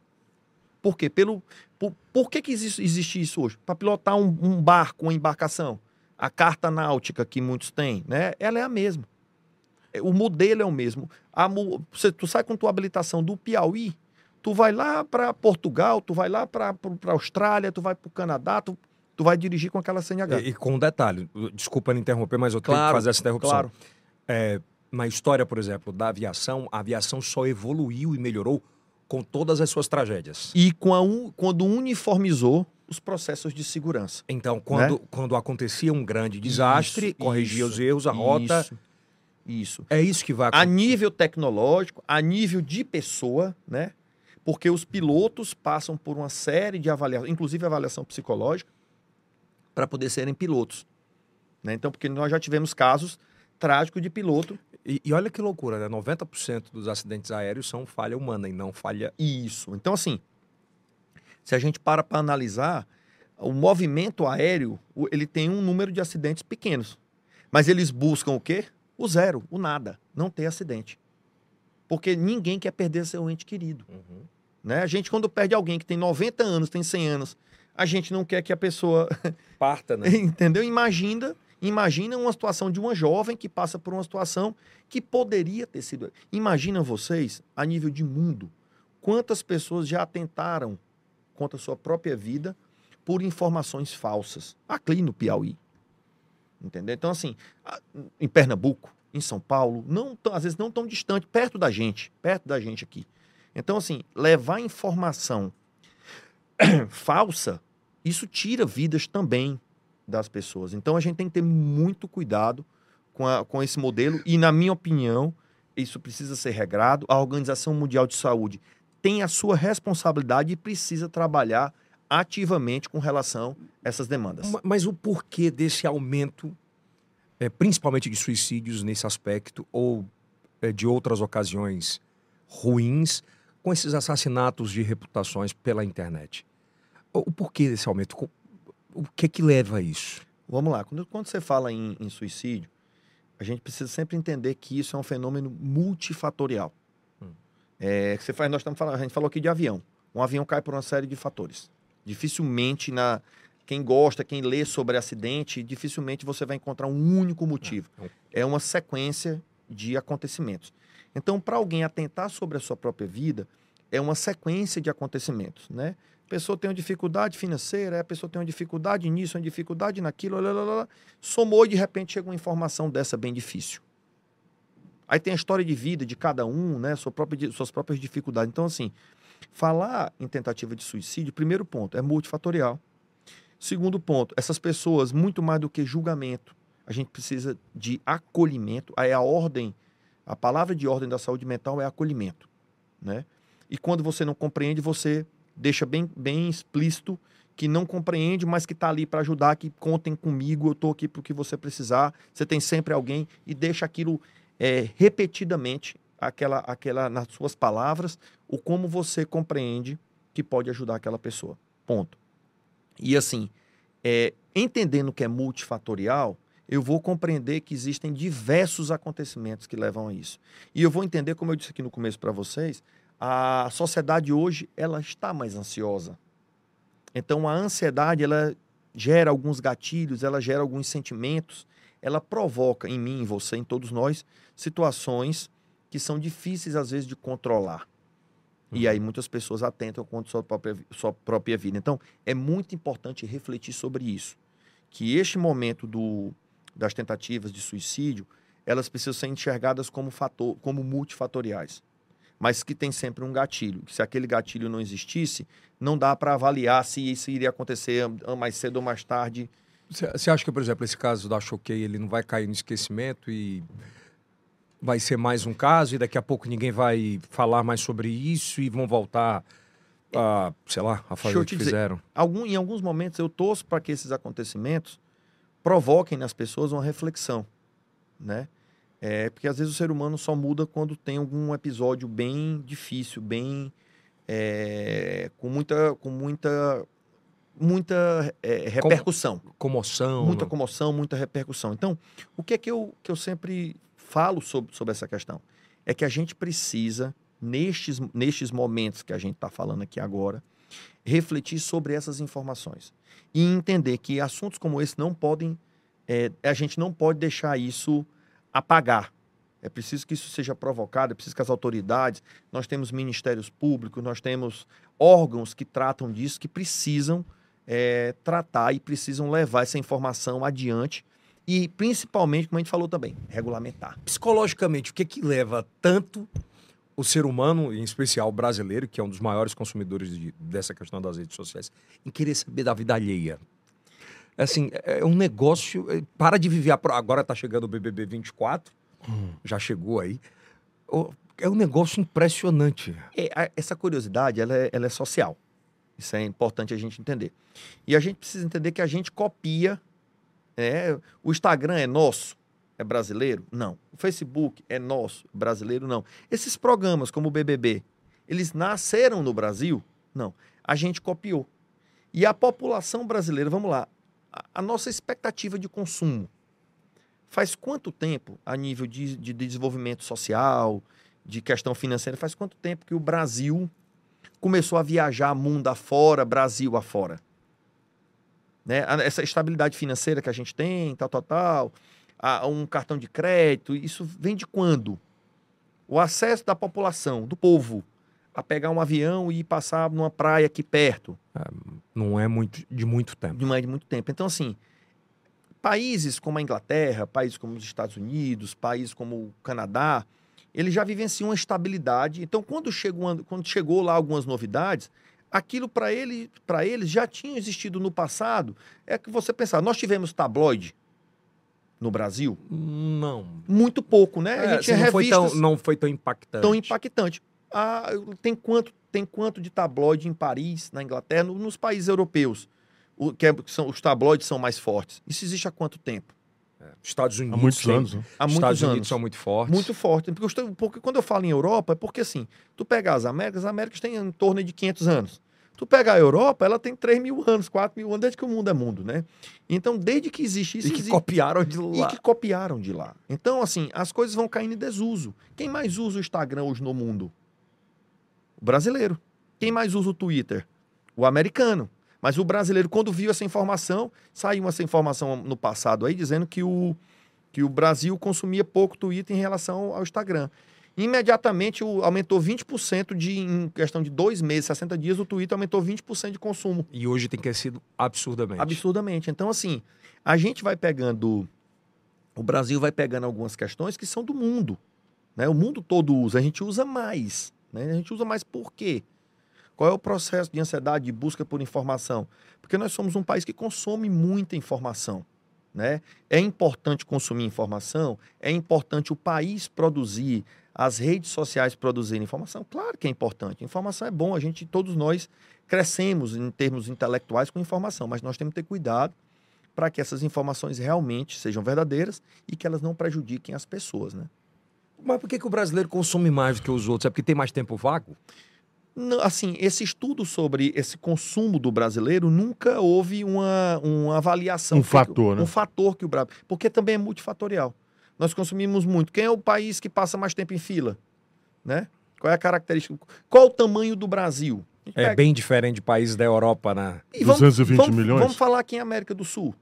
Speaker 3: Por quê? Pelo, por, por que, que existe, existe isso hoje? Para pilotar um, um, barco, uma embarcação. A carta náutica que muitos têm, né? Ela é a mesma. É, o modelo é o mesmo. A, você, tu sai com tua habilitação do Piauí, tu vai lá para Portugal, tu vai lá para Austrália, tu vai para o Canadá, tu, tu vai dirigir com aquela CNH.
Speaker 1: E, e, com um detalhe, desculpa me interromper, mas eu claro, tenho que fazer essa interrupção. Claro. É, na história, por exemplo, da aviação, a aviação só evoluiu e melhorou com todas as suas tragédias.
Speaker 3: E com a un... quando uniformizou os processos de segurança.
Speaker 1: Então, quando, né? quando acontecia um grande desastre, isso, corrigia isso, os erros, a rota.
Speaker 3: Isso, isso.
Speaker 1: É isso que vai acontecer.
Speaker 3: A nível tecnológico, a nível de pessoa, né? Porque os pilotos passam por uma série de avaliações, inclusive avaliação psicológica, para poder serem pilotos. Né? Então, porque nós já tivemos casos trágicos de piloto
Speaker 1: e, e, olha que loucura, né? 90% dos acidentes aéreos são falha humana e não falha.
Speaker 3: Isso. Então, assim, se a gente para para analisar, o movimento aéreo, ele tem um número de acidentes pequenos. Mas eles buscam o quê? O zero, o nada. Não ter acidente. Porque ninguém quer perder seu ente querido. Uhum. Né? A gente, quando perde alguém que tem 90 anos, tem 100 anos, a gente não quer que a pessoa.
Speaker 1: Parta, né?
Speaker 3: Entendeu? Imagina Imagina uma situação de uma jovem que passa por uma situação que poderia ter sido. Imagina vocês, a nível de mundo, quantas pessoas já atentaram contra a sua própria vida por informações falsas. Aqui no Piauí. Entendeu? Então, assim, em Pernambuco, em São Paulo, não, às vezes não tão distante, perto da gente, perto da gente aqui. Então, assim, levar informação falsa, isso tira vidas também das pessoas. Então a gente tem que ter muito cuidado com, a, com esse modelo e, na minha opinião, isso precisa ser regrado. A Organização Mundial de Saúde tem a sua responsabilidade e precisa trabalhar ativamente com relação a essas demandas.
Speaker 1: Mas, o porquê desse aumento, é, principalmente de suicídios nesse aspecto, ou é, de outras ocasiões ruins, com esses assassinatos de reputações pela internet? O, o porquê desse aumento? o que é que leva a isso?
Speaker 3: Vamos lá. Quando, quando você fala em, em suicídio, a gente precisa sempre entender que isso é um fenômeno multifatorial. Hum. É, você faz, nós estamos falando, a gente falou aqui de avião. Um avião cai por uma série de fatores. Dificilmente na quem gosta, quem lê sobre acidente, dificilmente você vai encontrar um único motivo. É uma sequência de acontecimentos. Então, para alguém atentar sobre a sua própria vida, é uma sequência de acontecimentos, né? A pessoa tem uma dificuldade financeira, a pessoa tem uma dificuldade nisso, uma dificuldade naquilo, lá, lá, lá, somou e de repente chega uma informação dessa bem difícil. Aí tem a história de vida de cada um, né, sua própria, suas próprias dificuldades. Então, assim, falar em tentativa de suicídio, primeiro ponto, é multifatorial. Segundo ponto, essas pessoas, muito mais do que julgamento, a gente precisa de acolhimento. Aí a ordem, a palavra de ordem da saúde mental é acolhimento, né? E quando você não compreende, você deixa bem, bem explícito que não compreende, mas que está ali para ajudar, que contem comigo, eu estou aqui para o que você precisar, você tem sempre alguém, e deixa aquilo é, repetidamente, aquela, aquela nas suas palavras, o como você compreende que pode ajudar aquela pessoa. Ponto. E assim, é, entendendo que é multifatorial, eu vou compreender que existem diversos acontecimentos que levam a isso. E eu vou entender, como eu disse aqui no começo para vocês, a sociedade hoje ela está mais ansiosa. Então a ansiedade ela gera alguns gatilhos, ela gera alguns sentimentos, ela provoca em mim, em você, em todos nós situações que são difíceis, às vezes, de controlar. E
Speaker 1: Uhum.
Speaker 3: aí muitas pessoas atentam contra sua própria, sua própria vida. Então, é muito importante refletir sobre isso. Que este momento do, das tentativas de suicídio, elas precisam ser enxergadas como, fator, como multifatoriais. Mas que tem sempre um gatilho. Que se aquele gatilho não existisse, não dá para avaliar se isso iria acontecer mais cedo ou mais tarde.
Speaker 1: Você acha que, por exemplo, esse caso da Choquei, ele não vai cair no esquecimento e vai ser mais um caso e daqui a pouco ninguém vai falar mais sobre isso e vão voltar a, sei lá, a fazer o que
Speaker 3: dizer,
Speaker 1: fizeram?
Speaker 3: Algum, em alguns momentos eu torço para que esses acontecimentos provoquem nas pessoas uma reflexão, né? É, porque às vezes o ser humano só muda quando tem algum episódio bem difícil, bem é, com muita, com muita, muita é, repercussão,
Speaker 1: Comoção.
Speaker 3: muita
Speaker 1: não?
Speaker 3: comoção, muita repercussão. Então, o que é que eu, que eu sempre falo sobre, sobre essa questão é que a gente precisa nestes, nestes momentos que a gente está falando aqui agora refletir sobre essas informações e entender que assuntos como esse não podem, é, a gente não pode deixar isso apagar. É preciso que isso seja provocado, é preciso que as autoridades, nós temos ministérios públicos, nós temos órgãos que tratam disso, que precisam é, tratar e precisam levar essa informação adiante e, principalmente, como a gente falou também, regulamentar.
Speaker 1: Psicologicamente, o que que leva tanto o ser humano, em especial o brasileiro, que é um dos maiores consumidores de- dessa questão das redes sociais, em querer saber da vida alheia? Assim, é um negócio. é, Para de viver. Agora tá chegando o BBB 24, já chegou aí. O- É um negócio impressionante.
Speaker 3: É, a- essa curiosidade, ela é, ela é social. Isso é importante a gente entender. E a gente precisa entender que a gente copia. Né? O Instagram é nosso, é brasileiro? Não. O Facebook é nosso, brasileiro? Não. Esses programas, como o BBB, eles nasceram no Brasil? Não. A gente copiou. E a população brasileira, vamos lá, a, a nossa expectativa de consumo. Faz quanto tempo, a nível de, de desenvolvimento social, de questão financeira, faz quanto tempo que o Brasil começou a viajar mundo afora, Brasil afora? Né? Essa estabilidade financeira que a gente tem, tal, tal, tal, a- um cartão de crédito, isso vem de quando? O acesso da população, do povo, a pegar um avião e ir passar numa praia aqui perto,
Speaker 1: Não é muito, de muito tempo.
Speaker 3: de mais de muito tempo. Então, assim, países como a Inglaterra, países como os Estados Unidos, países como o Canadá, eles já vivenciam uma estabilidade. Então, quando, chegou, quando chegou lá algumas novidades, aquilo para ele, para eles já tinha existido no passado. É que você pensar, nós tivemos tabloide no Brasil?
Speaker 1: Não.
Speaker 3: Muito pouco, né?
Speaker 1: É,
Speaker 3: a gente
Speaker 1: não, foi tão, não foi tão impactante.
Speaker 3: tão impactante. Ah, tem quanto tem quanto de tabloide em Paris, na Inglaterra, no- nos países europeus? O, que, é- que são, os tabloides são mais fortes. Isso existe há quanto tempo?
Speaker 1: Estados Unidos.
Speaker 2: Há muitos
Speaker 1: tem-
Speaker 2: anos, né?
Speaker 3: Há
Speaker 1: Os
Speaker 3: muitos
Speaker 1: Estados
Speaker 3: anos.
Speaker 1: Unidos são muito fortes.
Speaker 3: Muito forte. Porque, porque quando eu falo em Europa, é porque assim, tu pega as Américas, as Américas têm em torno de 500 anos. Tu pega a Europa, ela tem 3 mil anos, 4 mil anos, desde que o mundo é mundo, né? Então, desde que existe isso,
Speaker 1: E que
Speaker 3: existe-
Speaker 1: copiaram de
Speaker 3: e
Speaker 1: lá.
Speaker 3: que copiaram de lá. Então, assim, as coisas vão caindo em desuso. Quem mais usa o Instagram hoje no mundo? O brasileiro. Quem mais usa o Twitter? O americano. Mas o brasileiro, quando viu essa informação, saiu essa informação no passado aí, dizendo que o, que o Brasil consumia pouco Twitter em relação ao Instagram. Imediatamente o, aumentou 20% de, em questão de dois meses, 60 dias, o Twitter aumentou 20% de consumo.
Speaker 1: E hoje tem crescido absurdamente.
Speaker 3: Absurdamente. Então, assim, a gente vai pegando. O Brasil vai pegando algumas questões que são do mundo. Né? O mundo todo usa, a gente usa mais. Né? A gente usa mais por quê? Qual é o processo de ansiedade, de busca por informação? Porque nós somos um país que consome muita informação. Né? É importante consumir informação, é importante o país produzir, as redes sociais produzirem informação. Claro que é importante. Informação é bom, a gente, todos nós, crescemos em termos intelectuais com informação, mas nós temos que ter cuidado para que essas informações realmente sejam verdadeiras e que elas não prejudiquem as pessoas, né?
Speaker 1: Mas por que, que o brasileiro consome mais do que os outros? É porque tem mais tempo vago?
Speaker 3: Assim, esse estudo sobre esse consumo do brasileiro nunca houve uma, uma avaliação.
Speaker 2: Um
Speaker 3: Porque-
Speaker 2: fator, né?
Speaker 3: Um fator que o Brasil. Porque também é multifatorial. Nós consumimos muito. Quem é o país que passa mais tempo em fila? Né? Qual é a característica? Qual o tamanho do Brasil?
Speaker 1: É
Speaker 3: pega-
Speaker 1: bem diferente de países da Europa, né?
Speaker 3: E vamos-
Speaker 2: 220
Speaker 3: vamos-
Speaker 2: milhões?
Speaker 3: Vamos falar aqui em América do Sul.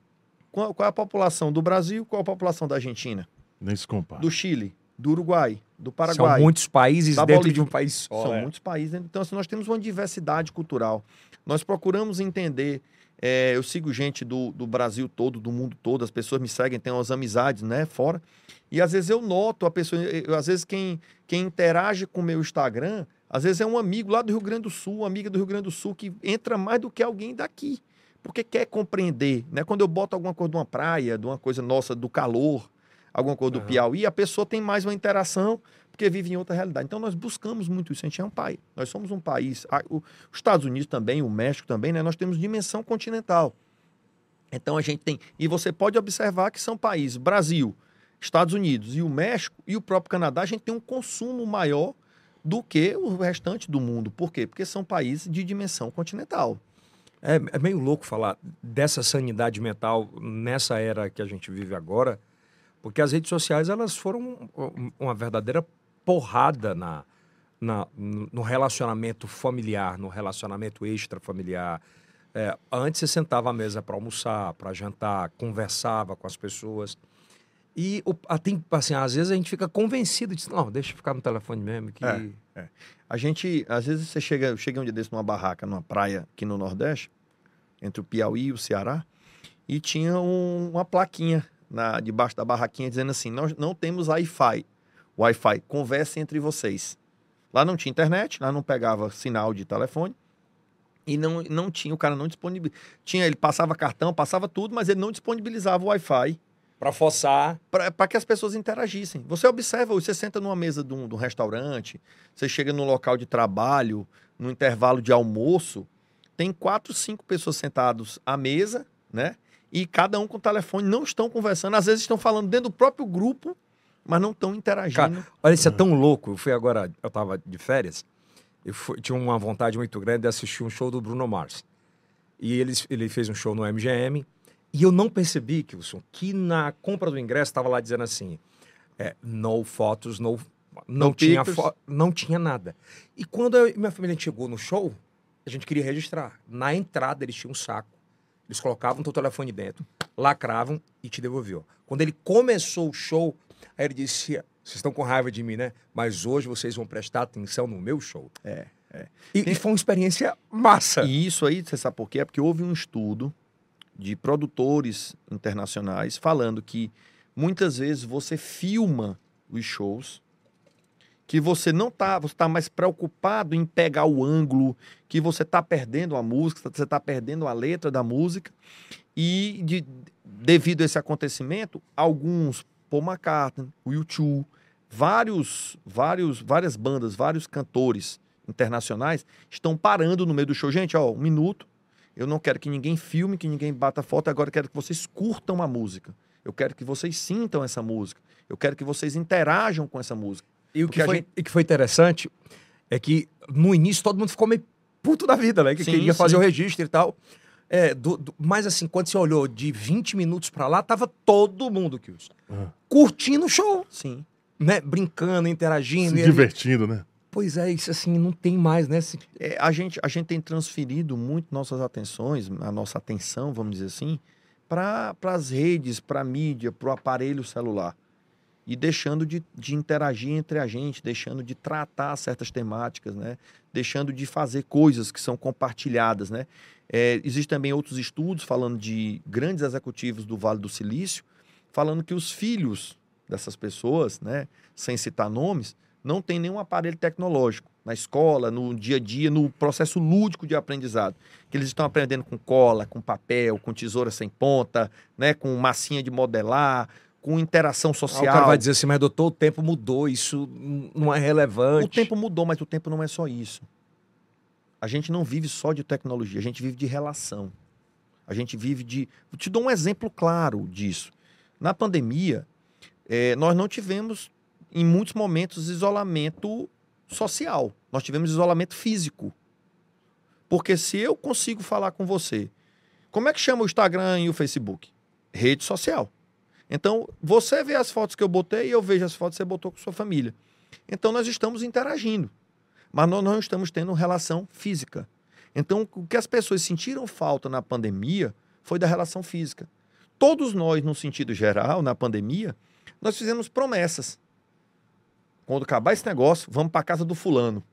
Speaker 3: Qual, qual é a população do Brasil? Qual a população da Argentina?
Speaker 2: Nem se compara.
Speaker 3: Do Chile? Do Uruguai? Do Paraguai.
Speaker 1: São muitos países dentro
Speaker 3: Bolívia.
Speaker 1: de um país só.
Speaker 3: São
Speaker 1: né?
Speaker 3: muitos países. Então, assim, nós temos uma diversidade cultural. Nós procuramos entender. é, eu sigo gente do, do Brasil todo, do mundo todo, as pessoas me seguem, têm umas amizades, né, fora. E às vezes eu noto a pessoa, eu- às vezes quem, quem interage com o meu Instagram, às vezes é um amigo lá do Rio Grande do Sul, uma amiga do Rio Grande do Sul, que entra mais do que alguém daqui. Porque quer compreender, né? Quando eu boto alguma coisa de uma praia, de uma coisa nossa, do calor, alguma coisa do
Speaker 1: Aham.
Speaker 3: Piauí, a pessoa tem mais uma interação porque vive em outra realidade. Então nós buscamos muito isso. A gente é um país. Nós somos um país. Os Estados Unidos também, o México também, né? Nós temos dimensão continental. Então a gente tem. E você pode observar que são países, Brasil, Estados Unidos e o México e o próprio Canadá, a gente tem um consumo maior do que o restante do mundo. Por quê? Porque são países de dimensão continental.
Speaker 1: É, é meio louco falar dessa sanidade mental nessa era que a gente vive agora, porque as redes sociais elas foram um- uma verdadeira porrada na, na- no relacionamento familiar, no relacionamento extrafamiliar. É, antes você sentava à mesa para almoçar, para jantar, conversava com as pessoas. E o, assim, às vezes a gente fica convencido de não, deixa eu ficar no telefone mesmo. Que...
Speaker 3: É. A gente, às vezes você chega, cheguei um dia desse numa barraca, numa praia aqui no Nordeste, entre o Piauí e o Ceará, e tinha um- uma plaquinha na, debaixo da barraquinha dizendo assim: nós não temos Wi-Fi. Wi-Fi, conversem entre vocês. Lá não tinha internet, lá não pegava sinal de telefone. E não, não tinha, o cara não disponibilizava. Tinha, ele passava cartão, passava tudo, mas ele não disponibilizava o Wi-Fi
Speaker 1: Para forçar.
Speaker 3: para que as pessoas interagissem. Você observa, você senta numa mesa de um, de um restaurante, você chega num local de trabalho, no intervalo de almoço, tem quatro, cinco pessoas sentadas à mesa, né? E cada um com o telefone, não estão conversando, às vezes estão falando dentro do próprio grupo, mas não estão interagindo.
Speaker 1: Olha, isso é tão louco. Eu fui agora, eu tava de férias, eu fui- tinha uma vontade muito grande de assistir um show do Bruno Mars. E eles, ele fez um show no MGM, e eu não percebi, Kilson, que na compra do ingresso estava lá dizendo assim, é, no fotos, no, não,
Speaker 3: No
Speaker 1: tinha fo- não tinha nada. E quando eu e minha família chegou no show, a gente queria registrar. Na entrada eles tinham um saco. Eles colocavam o teu telefone dentro, lacravam e te devolviam. Quando ele começou o show, aí ele disse: Vocês estão com raiva de mim, né? Mas hoje vocês vão prestar atenção no meu show.
Speaker 3: É,
Speaker 1: E, e foi uma experiência massa.
Speaker 3: E isso aí, você sabe por quê? É porque houve um estudo de produtores internacionais falando que muitas vezes você filma os shows que você não tá, você tá mais preocupado em pegar o ângulo, que você tá perdendo a música, você tá perdendo a letra da música e de- devido a esse acontecimento, alguns Paul McCartney, o U2, vários, vários, várias bandas, vários cantores internacionais estão parando no meio do show. Gente, ó, um minuto. Eu não quero que ninguém filme, que ninguém bata foto. Agora quero que vocês curtam a música. Eu quero que vocês sintam essa música. Eu quero que vocês interajam com essa música.
Speaker 1: E o que, foi,
Speaker 3: gente-
Speaker 1: e que foi interessante é que no início todo mundo ficou meio puto da vida, né? Que
Speaker 3: Sim,
Speaker 1: queria fazer
Speaker 3: sim.
Speaker 1: o registro e tal. É, do, do- mas assim, quando você olhou de 20 minutos pra lá, tava todo mundo, Kilson,
Speaker 2: Ah.
Speaker 1: curtindo o show,
Speaker 3: Sim.
Speaker 1: né? Brincando, interagindo.
Speaker 2: Se divertindo, né?
Speaker 1: Pois é, isso assim, não tem mais, né?
Speaker 3: É, a, gente, a gente tem transferido muito nossas atenções, a nossa atenção, vamos dizer assim, para as redes, para a mídia, para o aparelho celular. E deixando de, de interagir entre a gente, deixando de tratar certas temáticas, né? deixando de fazer coisas que são compartilhadas. Né? É, Existem também outros estudos falando de grandes executivos do Vale do Silício, falando que os filhos dessas pessoas, né, sem citar nomes, não têm nenhum aparelho tecnológico na escola, no dia a dia, no processo lúdico de aprendizado. Que eles estão aprendendo com cola, com papel, com tesoura sem ponta, né, com massinha de modelar, com interação
Speaker 1: Ah,
Speaker 3: social.
Speaker 1: o cara vai dizer assim, mas doutor, o tempo mudou, isso não é relevante.
Speaker 3: O tempo mudou, mas o tempo não é só isso. A gente não vive só de tecnologia, a gente vive de relação. A gente vive de. Eu te dou um exemplo claro disso. Na pandemia, eh, nós não tivemos, em muitos momentos, isolamento social. Nós tivemos isolamento físico. Porque se eu consigo falar com você, como é que chama o Instagram e o Facebook? Rede social. Então, você vê as fotos que eu botei e eu vejo as fotos que você botou com sua família. Então, nós estamos interagindo, mas nós não estamos tendo relação física. Então, o que as pessoas sentiram falta na pandemia foi da relação física. Todos nós, no sentido geral, na pandemia, nós fizemos promessas. quando acabar esse negócio, vamos para casa do fulano.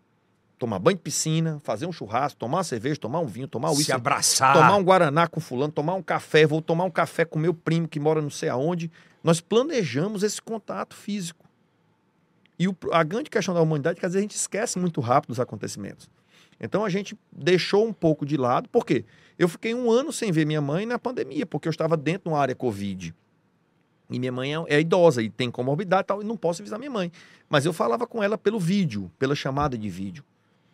Speaker 3: Tomar banho de piscina, fazer um churrasco, tomar uma cerveja, tomar um vinho, tomar um
Speaker 1: Se
Speaker 3: uísque,
Speaker 1: abraçar.
Speaker 3: tomar um guaraná com fulano, tomar um café, vou tomar um café com meu primo que mora não sei aonde. Nós planejamos esse contato físico. E o- a grande questão da humanidade é que às vezes a gente esquece muito rápido os acontecimentos. Então a gente deixou um pouco de lado, por quê? Eu fiquei um ano sem ver minha mãe na pandemia, porque eu estava dentro de uma área Covid. E minha mãe é, é idosa e tem comorbidade e tal, e não posso visitar minha mãe. Mas eu falava com ela pelo vídeo, pela chamada de vídeo.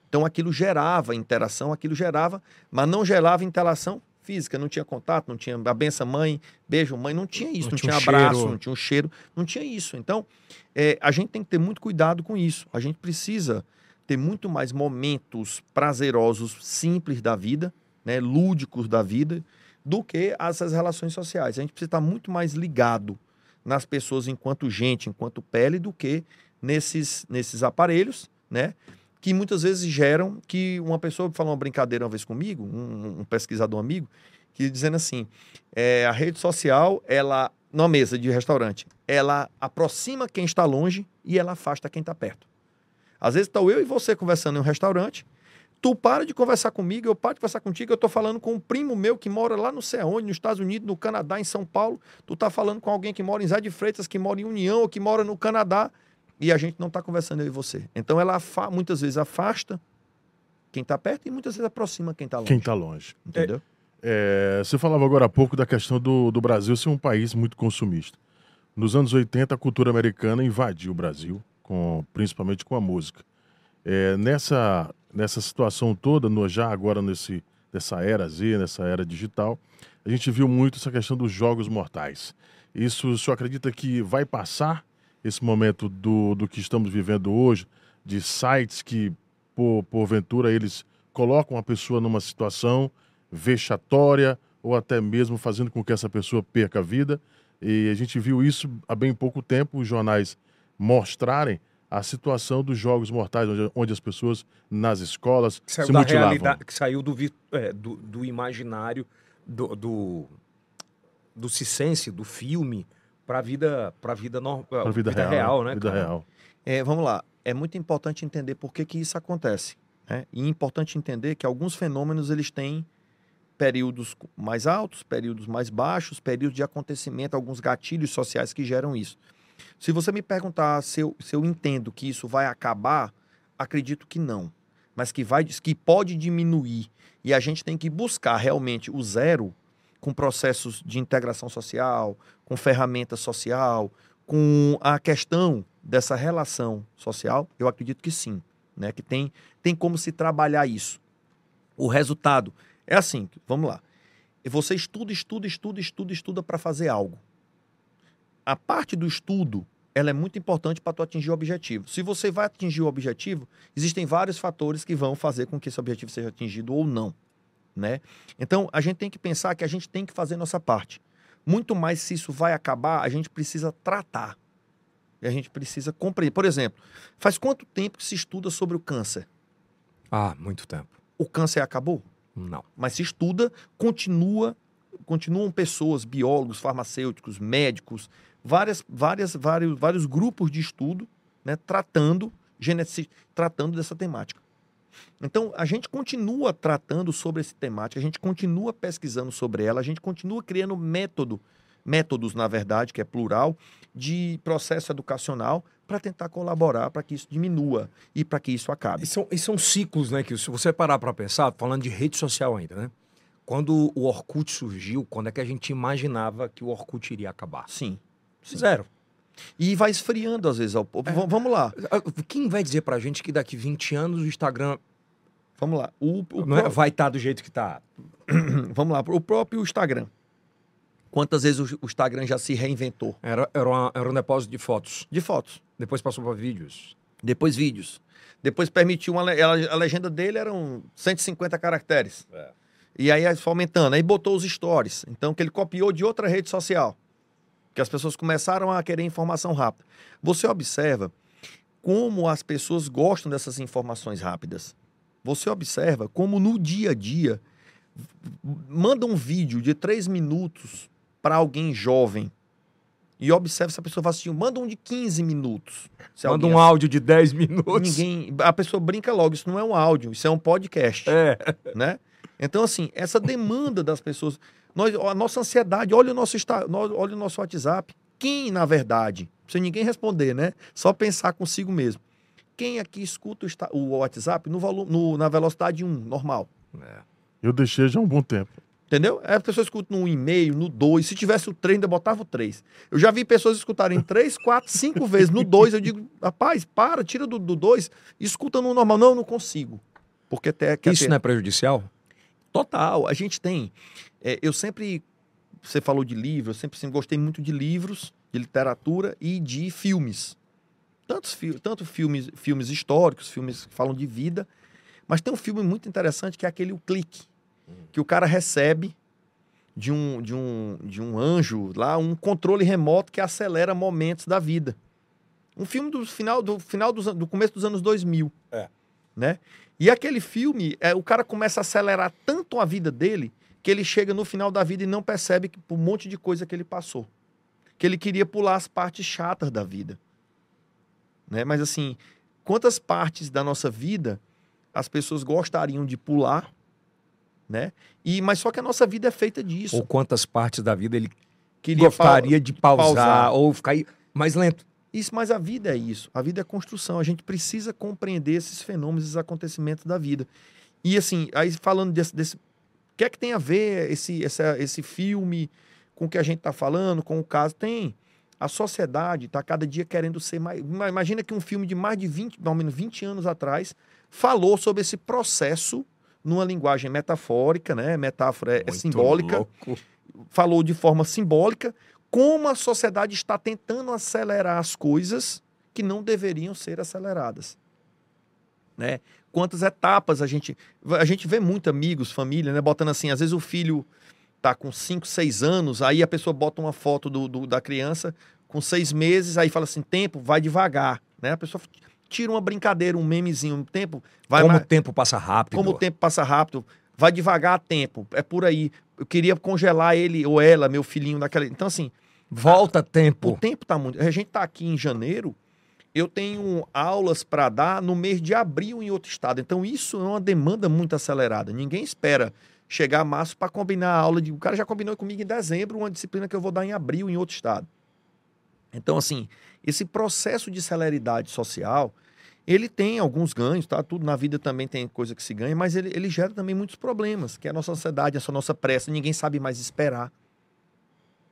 Speaker 3: Então aquilo gerava interação, aquilo gerava, mas não gerava interação física, não tinha contato, não tinha a benção mãe, beijo mãe, não tinha isso,
Speaker 1: Não
Speaker 3: não,
Speaker 1: tinha um
Speaker 3: abraço,
Speaker 1: cheiro.
Speaker 3: não tinha um cheiro, não tinha isso. Então é, a gente tem que ter muito cuidado com isso. A gente precisa ter muito mais momentos prazerosos, simples da vida, né, lúdicos da vida, do que essas relações sociais. A gente precisa estar muito mais ligado nas pessoas enquanto gente, enquanto pele, do que nesses, nesses aparelhos, né? Que muitas vezes geram que uma pessoa falou uma brincadeira uma vez comigo, um, um pesquisador amigo, que dizendo assim, é, a rede social, ela, numa mesa de restaurante, ela aproxima quem está longe e ela afasta quem está perto. Às vezes estou eu e você conversando em um restaurante, tu para de conversar comigo, eu paro de conversar contigo, eu estou falando com um primo meu que mora lá não sei aonde, nos Estados Unidos, no Canadá, em São Paulo, tu tá falando com alguém que mora em Zé de Freitas, que mora em União, ou que mora no Canadá, e a gente não está conversando eu e você. Então ela muitas vezes afasta quem está perto e muitas vezes aproxima quem está longe.
Speaker 2: Quem está longe.
Speaker 3: Entendeu?
Speaker 2: É, você falava agora há pouco da questão do, do Brasil ser um país muito consumista. Nos anos 80, a cultura americana invadiu o Brasil, com, principalmente com a música. É, nessa, nessa situação toda, no, já agora nesse, nessa era Z, nessa era digital, a gente viu muito essa questão dos jogos mortais. Isso, o senhor acredita que vai passar esse momento do, do que estamos vivendo hoje, de sites que, por, porventura, eles colocam a pessoa numa situação vexatória ou até mesmo fazendo com que essa pessoa perca a vida. E a gente viu isso há bem pouco tempo, os jornais mostrarem a situação dos jogos mortais, onde, onde as pessoas nas escolas
Speaker 1: Que saiu
Speaker 2: se
Speaker 1: da
Speaker 2: mutilavam.
Speaker 1: realidade, que saiu do, é, do, do imaginário, do, do, do cisense, do filme, para a vida, pra vida, no,
Speaker 2: Pra vida, real,
Speaker 1: né?
Speaker 2: Vida
Speaker 1: cara?
Speaker 2: real.
Speaker 3: É, vamos lá. É muito importante entender por que, que isso acontece. Né? E é importante entender que alguns fenômenos eles têm períodos mais altos, períodos mais baixos, períodos de acontecimento, alguns gatilhos sociais que geram isso. Se você me perguntar se eu, se eu entendo que isso vai acabar, acredito que não. Mas que, vai, que pode diminuir. E a gente tem que buscar realmente o zero com processos de integração social, com ferramenta social, com a questão dessa relação social, eu acredito que sim, né? Que tem, tem como se trabalhar isso. O resultado é assim, vamos lá. Você estuda, estuda, estuda, estuda, estuda para fazer algo. A parte do estudo, ela é muito importante para tu atingir o objetivo. Se você vai atingir o objetivo, existem vários fatores que vão fazer com que esse objetivo seja atingido ou não, né? Então, a gente tem que pensar que a gente tem que fazer nossa parte. Muito mais se isso vai acabar, a gente precisa tratar. E a gente precisa compreender. Por exemplo, faz quanto tempo que se estuda sobre o câncer?
Speaker 1: Ah, muito tempo.
Speaker 3: O câncer acabou?
Speaker 1: Não.
Speaker 3: Mas se estuda, continua, continuam pessoas, biólogos, farmacêuticos, médicos, várias, várias, vários, vários grupos de estudo, né, tratando, genetici- tratando dessa temática. Então, a gente continua tratando sobre essa temática, a gente continua pesquisando sobre ela, a gente continua criando método, métodos, na verdade, que é plural, de processo educacional para tentar colaborar para que isso diminua e para que isso acabe.
Speaker 1: E são, e são ciclos, né? Que se você parar para pensar, falando de rede social ainda, né? Quando o Orkut surgiu, quando é que a gente imaginava que o Orkut iria acabar?
Speaker 3: Sim.
Speaker 1: Zero.
Speaker 3: E vai esfriando às vezes. ao- V- Vamos lá,
Speaker 1: Ah, Quem vai dizer pra gente que daqui 20 anos o Instagram
Speaker 3: vamos lá. O, o
Speaker 1: não é- vai estar do jeito que tá?
Speaker 3: Vamos lá, o próprio Instagram. Quantas vezes o o Instagram já se reinventou?
Speaker 1: Era, era, uma- era um depósito de fotos.
Speaker 3: De fotos,
Speaker 1: Depois passou para vídeos.
Speaker 3: depois vídeos. Depois permitiu uma. A a legenda dele eram 150 caracteres.
Speaker 1: É.
Speaker 3: E aí foi aumentando. Aí botou os stories. Então, que ele copiou de outra rede social. Que as pessoas começaram a querer informação rápida. Você observa como as pessoas gostam dessas informações rápidas. Você observa como no dia a dia manda um vídeo de três minutos para alguém jovem e observe se a pessoa fala assim, manda um de 15 minutos.
Speaker 1: Manda um áudio de 10 minutos.
Speaker 3: Ninguém, a pessoa brinca logo, isso não é um áudio, isso é um podcast,
Speaker 1: É.
Speaker 3: né? Então assim, essa demanda das pessoas, nós, a nossa ansiedade, olha o nosso olha o nosso WhatsApp. Quem, na verdade, sem ninguém responder, né? Só pensar consigo mesmo. Quem aqui escuta o, o WhatsApp no volume, no- na velocidade 1, normal?
Speaker 1: É.
Speaker 2: Eu deixei já há um bom tempo.
Speaker 3: Entendeu? Aí a pessoa escuta no 1,5, no 2. Se tivesse o 3, ainda botava o 3. Eu já vi pessoas escutarem 3, 4, 5 vezes. No 2, eu digo, rapaz, para, tira do 2 e escuta no normal. Não, eu não consigo. Porque até
Speaker 1: Isso
Speaker 3: ter-
Speaker 1: não é prejudicial?
Speaker 3: Total. A gente tem. é, eu sempre. Você falou de livro, eu sempre, sempre gostei muito de livros, de literatura e de filmes. Tantos, tanto filmes, filmes históricos, filmes que falam de vida. Mas tem um filme muito interessante que é aquele O Clique. Que o cara recebe de um, de um, de um anjo lá um controle remoto que acelera momentos da vida. Um filme do final do, final dos, do começo dos anos 2000.
Speaker 1: É.
Speaker 3: Né? E aquele filme, é, o cara começa a acelerar tanto a vida dele que ele chega no final da vida e não percebe que, por um monte de coisa que ele passou. Que ele queria pular as partes chatas da vida. Né? Mas assim, quantas partes da nossa vida as pessoas gostariam de pular, né? E, mas só que a nossa vida é feita disso.
Speaker 1: Ou quantas partes da vida ele
Speaker 3: Queria
Speaker 1: gostaria de pausar,
Speaker 3: pausar.
Speaker 1: ou ficar aí mais lento?
Speaker 3: Isso, mas a vida é isso. A vida é construção. A gente precisa compreender esses fenômenos, esses acontecimentos da vida. E assim, aí falando desse. desse o que é que tem a ver esse, essa- esse filme com o que a gente está falando, com o caso? Tem. A sociedade está cada dia querendo ser mais. ima- Imagina que um filme de mais de 20, pelo menos 20 anos atrás, falou sobre esse processo numa linguagem metafórica, né? Metáfora é- é simbólica
Speaker 1: louco.
Speaker 3: falou de forma simbólica como a sociedade está tentando acelerar as coisas que não deveriam ser aceleradas. Né? Quantas etapas a gente a gente vê muito amigos, família, né, botando assim, às vezes o filho tá com 5, 6 anos, aí a pessoa bota uma foto do, do- da criança com seis meses, aí fala assim, tempo, vai devagar, né? A pessoa tira uma brincadeira, um memezinho, um tempo, vai
Speaker 1: Como o tempo passa rápido.
Speaker 3: como o tempo passa rápido, vai devagar a tempo, é por aí. Eu queria congelar ele ou ela, meu filhinho, naquela. Então, assim,
Speaker 1: Volta
Speaker 3: o
Speaker 1: tempo.
Speaker 3: tempo tá muito. A gente tá aqui em janeiro, eu tenho aulas para dar no mês de abril em outro estado. Então, isso é uma demanda muito acelerada. Ninguém espera chegar a março para combinar a aula de. O cara já combinou comigo em dezembro, uma disciplina que eu vou dar em abril em outro estado. Então, assim, esse processo de celeridade social, ele tem alguns ganhos, tá? Tudo na vida também tem coisa que se ganha, mas ele, ele gera também muitos problemas, que é a nossa ansiedade, essa nossa pressa, ninguém sabe mais esperar.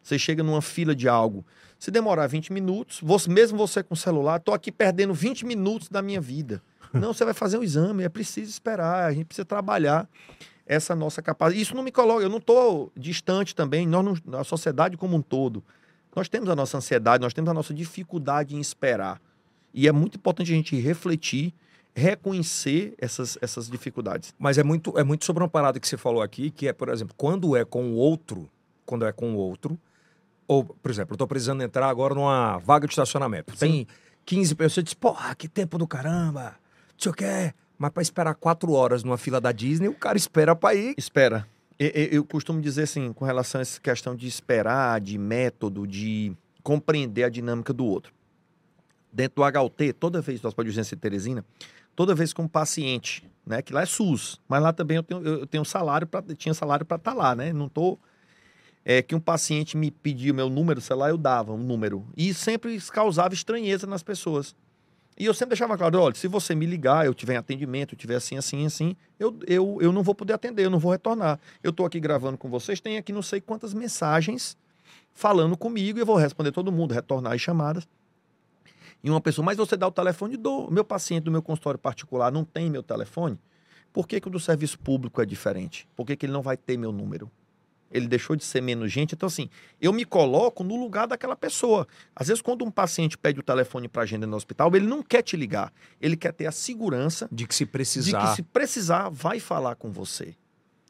Speaker 3: Você chega numa fila de algo, se demorar 20 minutos, você, mesmo você com o celular, tô aqui perdendo 20 minutos da minha vida. Não, você vai fazer um exame, é preciso esperar, a gente precisa trabalhar essa nossa capacidade. Isso não me coloca, eu não estou distante também, nós não, a sociedade como um todo. Nós temos a nossa ansiedade, nós temos a nossa dificuldade em esperar. E é muito importante a gente refletir, reconhecer essas, essas dificuldades.
Speaker 1: Mas é muito, é muito sobre uma parada que você falou aqui, que é, por exemplo, quando é com o outro, quando é com o outro, ou, por exemplo, eu tô precisando entrar agora numa vaga de estacionamento. Tem 15 pessoas, diz, porra, que tempo do caramba, não sei o quê. Mas para esperar quatro horas numa fila da Disney, o cara espera para ir.
Speaker 3: Espera. Eu- eu costumo dizer assim, com relação a essa questão de esperar, de método, de compreender a dinâmica do outro. Dentro do HUT, toda vez, do Hospital de Urgência de Teresina, toda vez que um paciente, né, que lá é SUS, mas lá também eu tenho, eu tenho salário para tinha salário para estar lá, né? Não tô é que um paciente me pedia meu número, sei lá, eu dava um número. E sempre causava estranheza nas pessoas. E eu sempre deixava claro, olha, se você me ligar, eu tiver em atendimento, eu tiver assim, assim, assim, eu, eu, eu não vou poder atender, eu não vou retornar. Eu estou aqui gravando com vocês, tem aqui não sei quantas mensagens falando comigo e eu vou responder todo mundo, retornar as chamadas. E uma pessoa, mas você dá o telefone do meu paciente do meu consultório particular não tem meu telefone? Por que, que o do serviço público é diferente? Por que, que ele não vai ter meu número? Ele deixou de ser menos gente. Então, assim, eu me coloco no lugar daquela pessoa. Às vezes, quando um paciente pede o telefone para agenda no hospital, ele não quer te ligar. Ele quer ter a segurança
Speaker 1: De que se
Speaker 3: de
Speaker 1: precisar.
Speaker 3: que, se precisar, vai falar com você.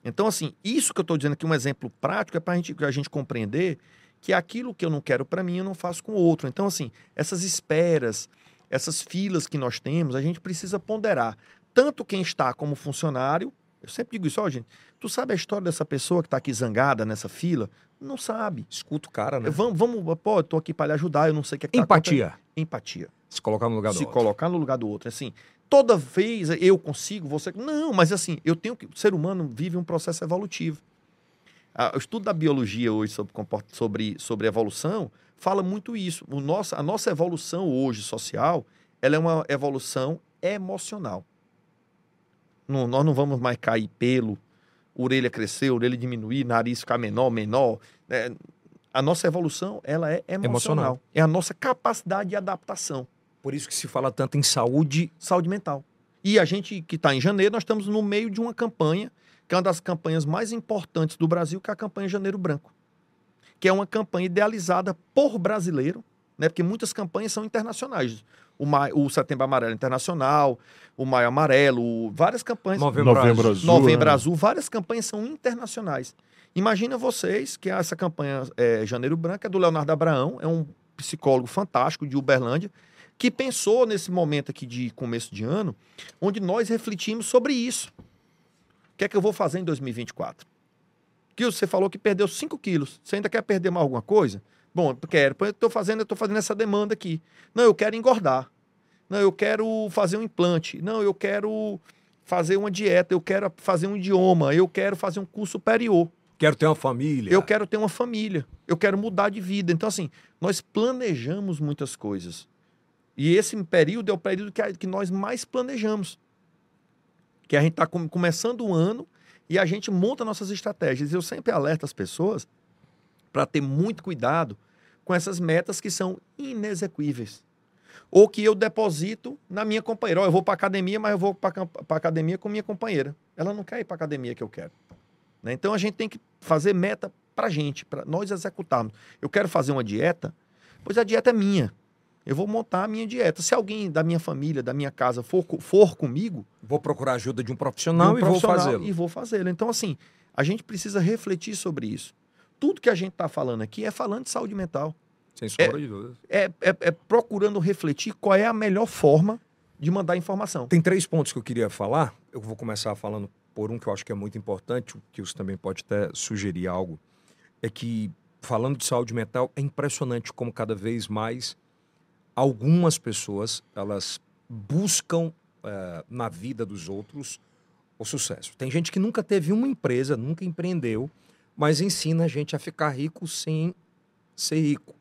Speaker 3: Então, assim, isso que eu estou dizendo aqui, um exemplo prático, é para gente, a gente compreender que aquilo que eu não quero para mim, eu não faço com o outro. Então, assim, essas esperas, essas filas que nós temos, a gente precisa ponderar. Tanto quem está como funcionário, eu sempre digo isso, ó, gente, tu sabe a história dessa pessoa que está aqui zangada nessa fila? Não sabe.
Speaker 1: Escuta o cara, né?
Speaker 3: Vamos, vamos, pô, eu tô aqui para lhe ajudar, eu não sei o que é que tá
Speaker 1: Empatia.
Speaker 3: acontecendo. Empatia.
Speaker 1: Se colocar no lugar do
Speaker 3: Se
Speaker 1: outro.
Speaker 3: colocar no lugar do outro. Assim, toda vez eu consigo, você. Não, mas assim, eu tenho que. O ser humano vive um processo evolutivo. O estudo da biologia hoje sobre, sobre, sobre evolução fala muito isso. O nosso, a nossa evolução hoje social, ela é uma evolução emocional. Não, nós não vamos mais cair pelo, orelha crescer, orelha diminuir, nariz ficar menor, menor. É, a nossa evolução, ela é emocional.
Speaker 1: Emocional.
Speaker 3: É a nossa capacidade de adaptação
Speaker 1: Por isso que se fala tanto em saúde.
Speaker 3: saúde mental. E a gente que está em janeiro, nós estamos no meio de uma campanha, que é uma das campanhas mais importantes do Brasil, que é a campanha Janeiro Branco. Que é uma campanha idealizada por brasileiro, né? Porque muitas campanhas são internacionais. O, Ma- o Setembro Amarelo Internacional, o Maio Amarelo, várias campanhas.
Speaker 1: Novembro,
Speaker 2: Novembro
Speaker 1: Azul.
Speaker 2: Azul.
Speaker 3: Novembro
Speaker 2: né?
Speaker 3: Azul, várias campanhas são internacionais. Imagina vocês que essa campanha é, Janeiro Branco é do Leonardo Abraão, é um psicólogo fantástico de Uberlândia, que pensou nesse momento aqui de começo de ano, onde nós refletimos sobre isso. O que é que eu vou fazer em 2024? Que você falou que perdeu 5 quilos. Você ainda quer perder mais alguma coisa? Bom, eu quero. Eu estou fazendo, eu tô fazendo essa demanda aqui. Não, eu quero engordar. Não, eu quero fazer um implante. Não, eu quero fazer uma dieta. Eu quero fazer um idioma. Eu quero fazer um curso superior.
Speaker 1: Quero ter uma família.
Speaker 3: Eu quero ter uma família. Eu quero mudar de vida. Então, assim, nós planejamos muitas coisas. E esse período é o período que, que nós mais planejamos. Que a gente está começando o ano e a gente monta nossas estratégias. Eu sempre alerto as pessoas para ter muito cuidado com essas metas que são inexequíveis. Ou que eu deposito na minha companheira. Ó, eu vou para academia, mas eu vou para academia com minha companheira. Ela não quer ir para academia que eu quero. né? Então a gente tem que fazer meta para gente, para nós executarmos. Eu quero fazer uma dieta, pois a dieta é minha. Eu vou montar a minha dieta. Se alguém da minha família, da minha casa for, for comigo,
Speaker 1: Vou procurar ajuda de um profissional
Speaker 3: de um
Speaker 1: e vou
Speaker 3: profissional,
Speaker 1: fazê-lo.
Speaker 3: E vou fazê-lo. Então, assim, a gente precisa refletir sobre isso. Tudo que a gente está falando aqui é falando de saúde mental.
Speaker 1: Sem sombra de dúvida.
Speaker 3: É, é- é procurando refletir qual é a melhor forma de mandar informação.
Speaker 1: Tem três pontos que eu queria falar. Eu vou começar falando por um que eu acho que é muito importante, que você também pode até sugerir algo. É que, falando de saúde mental, é impressionante como cada vez mais algumas pessoas elas buscam eh, na vida dos outros o sucesso. Tem gente que nunca teve uma empresa, nunca empreendeu, mas ensina a gente a ficar rico sem ser rico.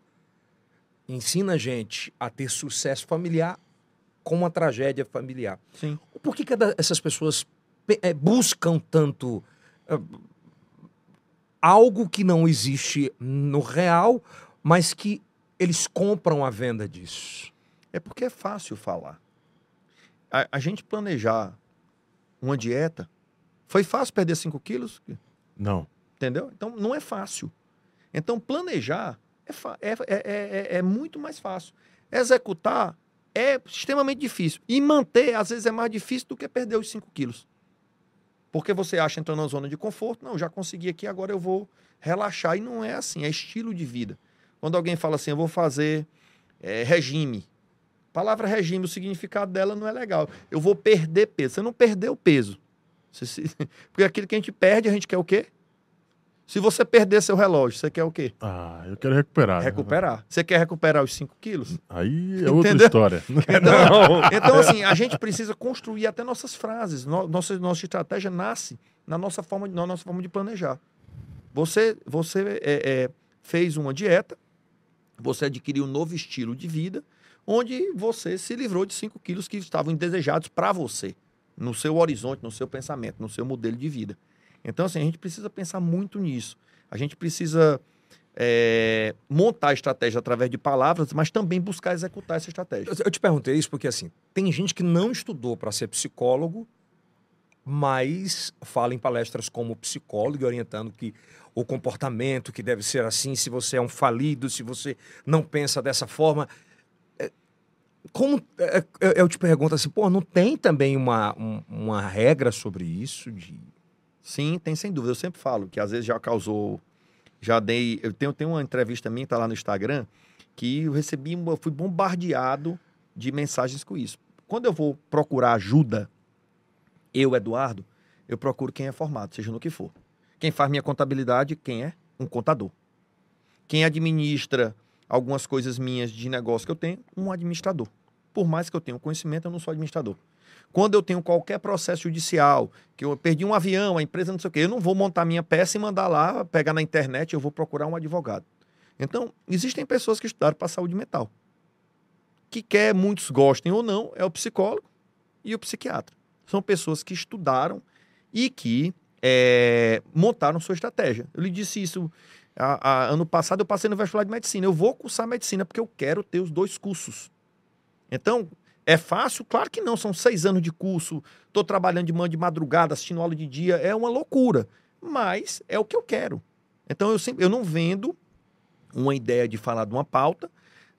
Speaker 1: Ensina a gente a ter sucesso familiar com uma tragédia familiar.
Speaker 3: Sim.
Speaker 1: Por que, que é essas pessoas pe- eh, buscam tanto eh, algo que não existe no real, mas que eles compram a venda disso?
Speaker 3: É porque é fácil falar. A, a gente planejar uma dieta, foi fácil perder 5 quilos?
Speaker 2: Não.
Speaker 3: Entendeu? Então não é fácil. Então planejar é, é, é, é, é muito mais fácil. Executar é extremamente difícil. E manter, às vezes, é mais difícil do que perder os 5 quilos. Porque você acha entrando na zona de conforto, não, já consegui aqui, agora eu vou relaxar. E não é assim, é estilo de vida. Quando alguém fala assim, eu vou fazer é, regime. A palavra regime, o significado dela não é legal. Eu vou perder peso. Você não perdeu o peso. Você se- Porque aquilo que a gente perde, a gente quer o quê? Se você perder seu relógio, você quer o quê?
Speaker 2: Ah, eu quero recuperar. né?
Speaker 3: Recuperar. Você quer recuperar os 5 quilos?
Speaker 2: Aí é outra
Speaker 3: Entendeu?
Speaker 2: história.
Speaker 3: Então, então, assim, a gente precisa construir até nossas frases. No- nossa, nossa estratégia nasce na nossa forma, de- na nossa forma de planejar. Você, você é, é, fez uma dieta, você adquiriu um novo estilo de vida, onde você se livrou de 5 quilos que estavam indesejados para você, no seu horizonte, no seu pensamento, no seu modelo de vida. Então, assim, a gente precisa pensar muito nisso. A gente precisa é, montar a estratégia através de palavras, mas também buscar executar essa estratégia.
Speaker 1: Eu- te perguntei isso porque, assim, tem gente que não estudou para ser psicólogo, mas fala em palestras como psicólogo, orientando que o comportamento que deve ser assim, se você é um falido, se você não pensa dessa forma. É, Como é, eu- eu te pergunto assim, pô, não tem também uma, um- uma regra sobre isso? De...
Speaker 3: Sim, tem sem dúvida. Eu sempre falo que às vezes já causou. Já dei. Eu tenho, tenho uma entrevista minha, tá lá no Instagram, que eu recebi, eu fui bombardeado de mensagens com isso. Quando eu vou procurar ajuda, eu, Eduardo, eu procuro quem é formado, seja no que for. Quem faz minha contabilidade, quem é? Um contador. Quem administra algumas coisas minhas de negócio que eu tenho, um administrador. Por mais que eu tenha conhecimento, eu não sou administrador. Quando eu tenho qualquer processo judicial, que eu perdi um avião, a empresa não sei o quê, eu não vou montar minha peça e mandar lá, pegar na internet, eu vou procurar um advogado. Então, existem pessoas que estudaram para saúde mental. Que quer muitos gostem ou não, é o psicólogo e o psiquiatra. São pessoas que estudaram e que é, montaram sua estratégia. Eu lhe disse isso a, a, ano passado, eu passei no vestibular de medicina. Eu vou cursar medicina porque eu quero ter os dois cursos. Então, é fácil? Claro que não. São seis anos de curso. Estou trabalhando de manhã, de madrugada, assistindo aula de dia. É uma loucura. Mas é o que eu quero. Então eu, sempre, eu não vendo uma ideia de falar de uma pauta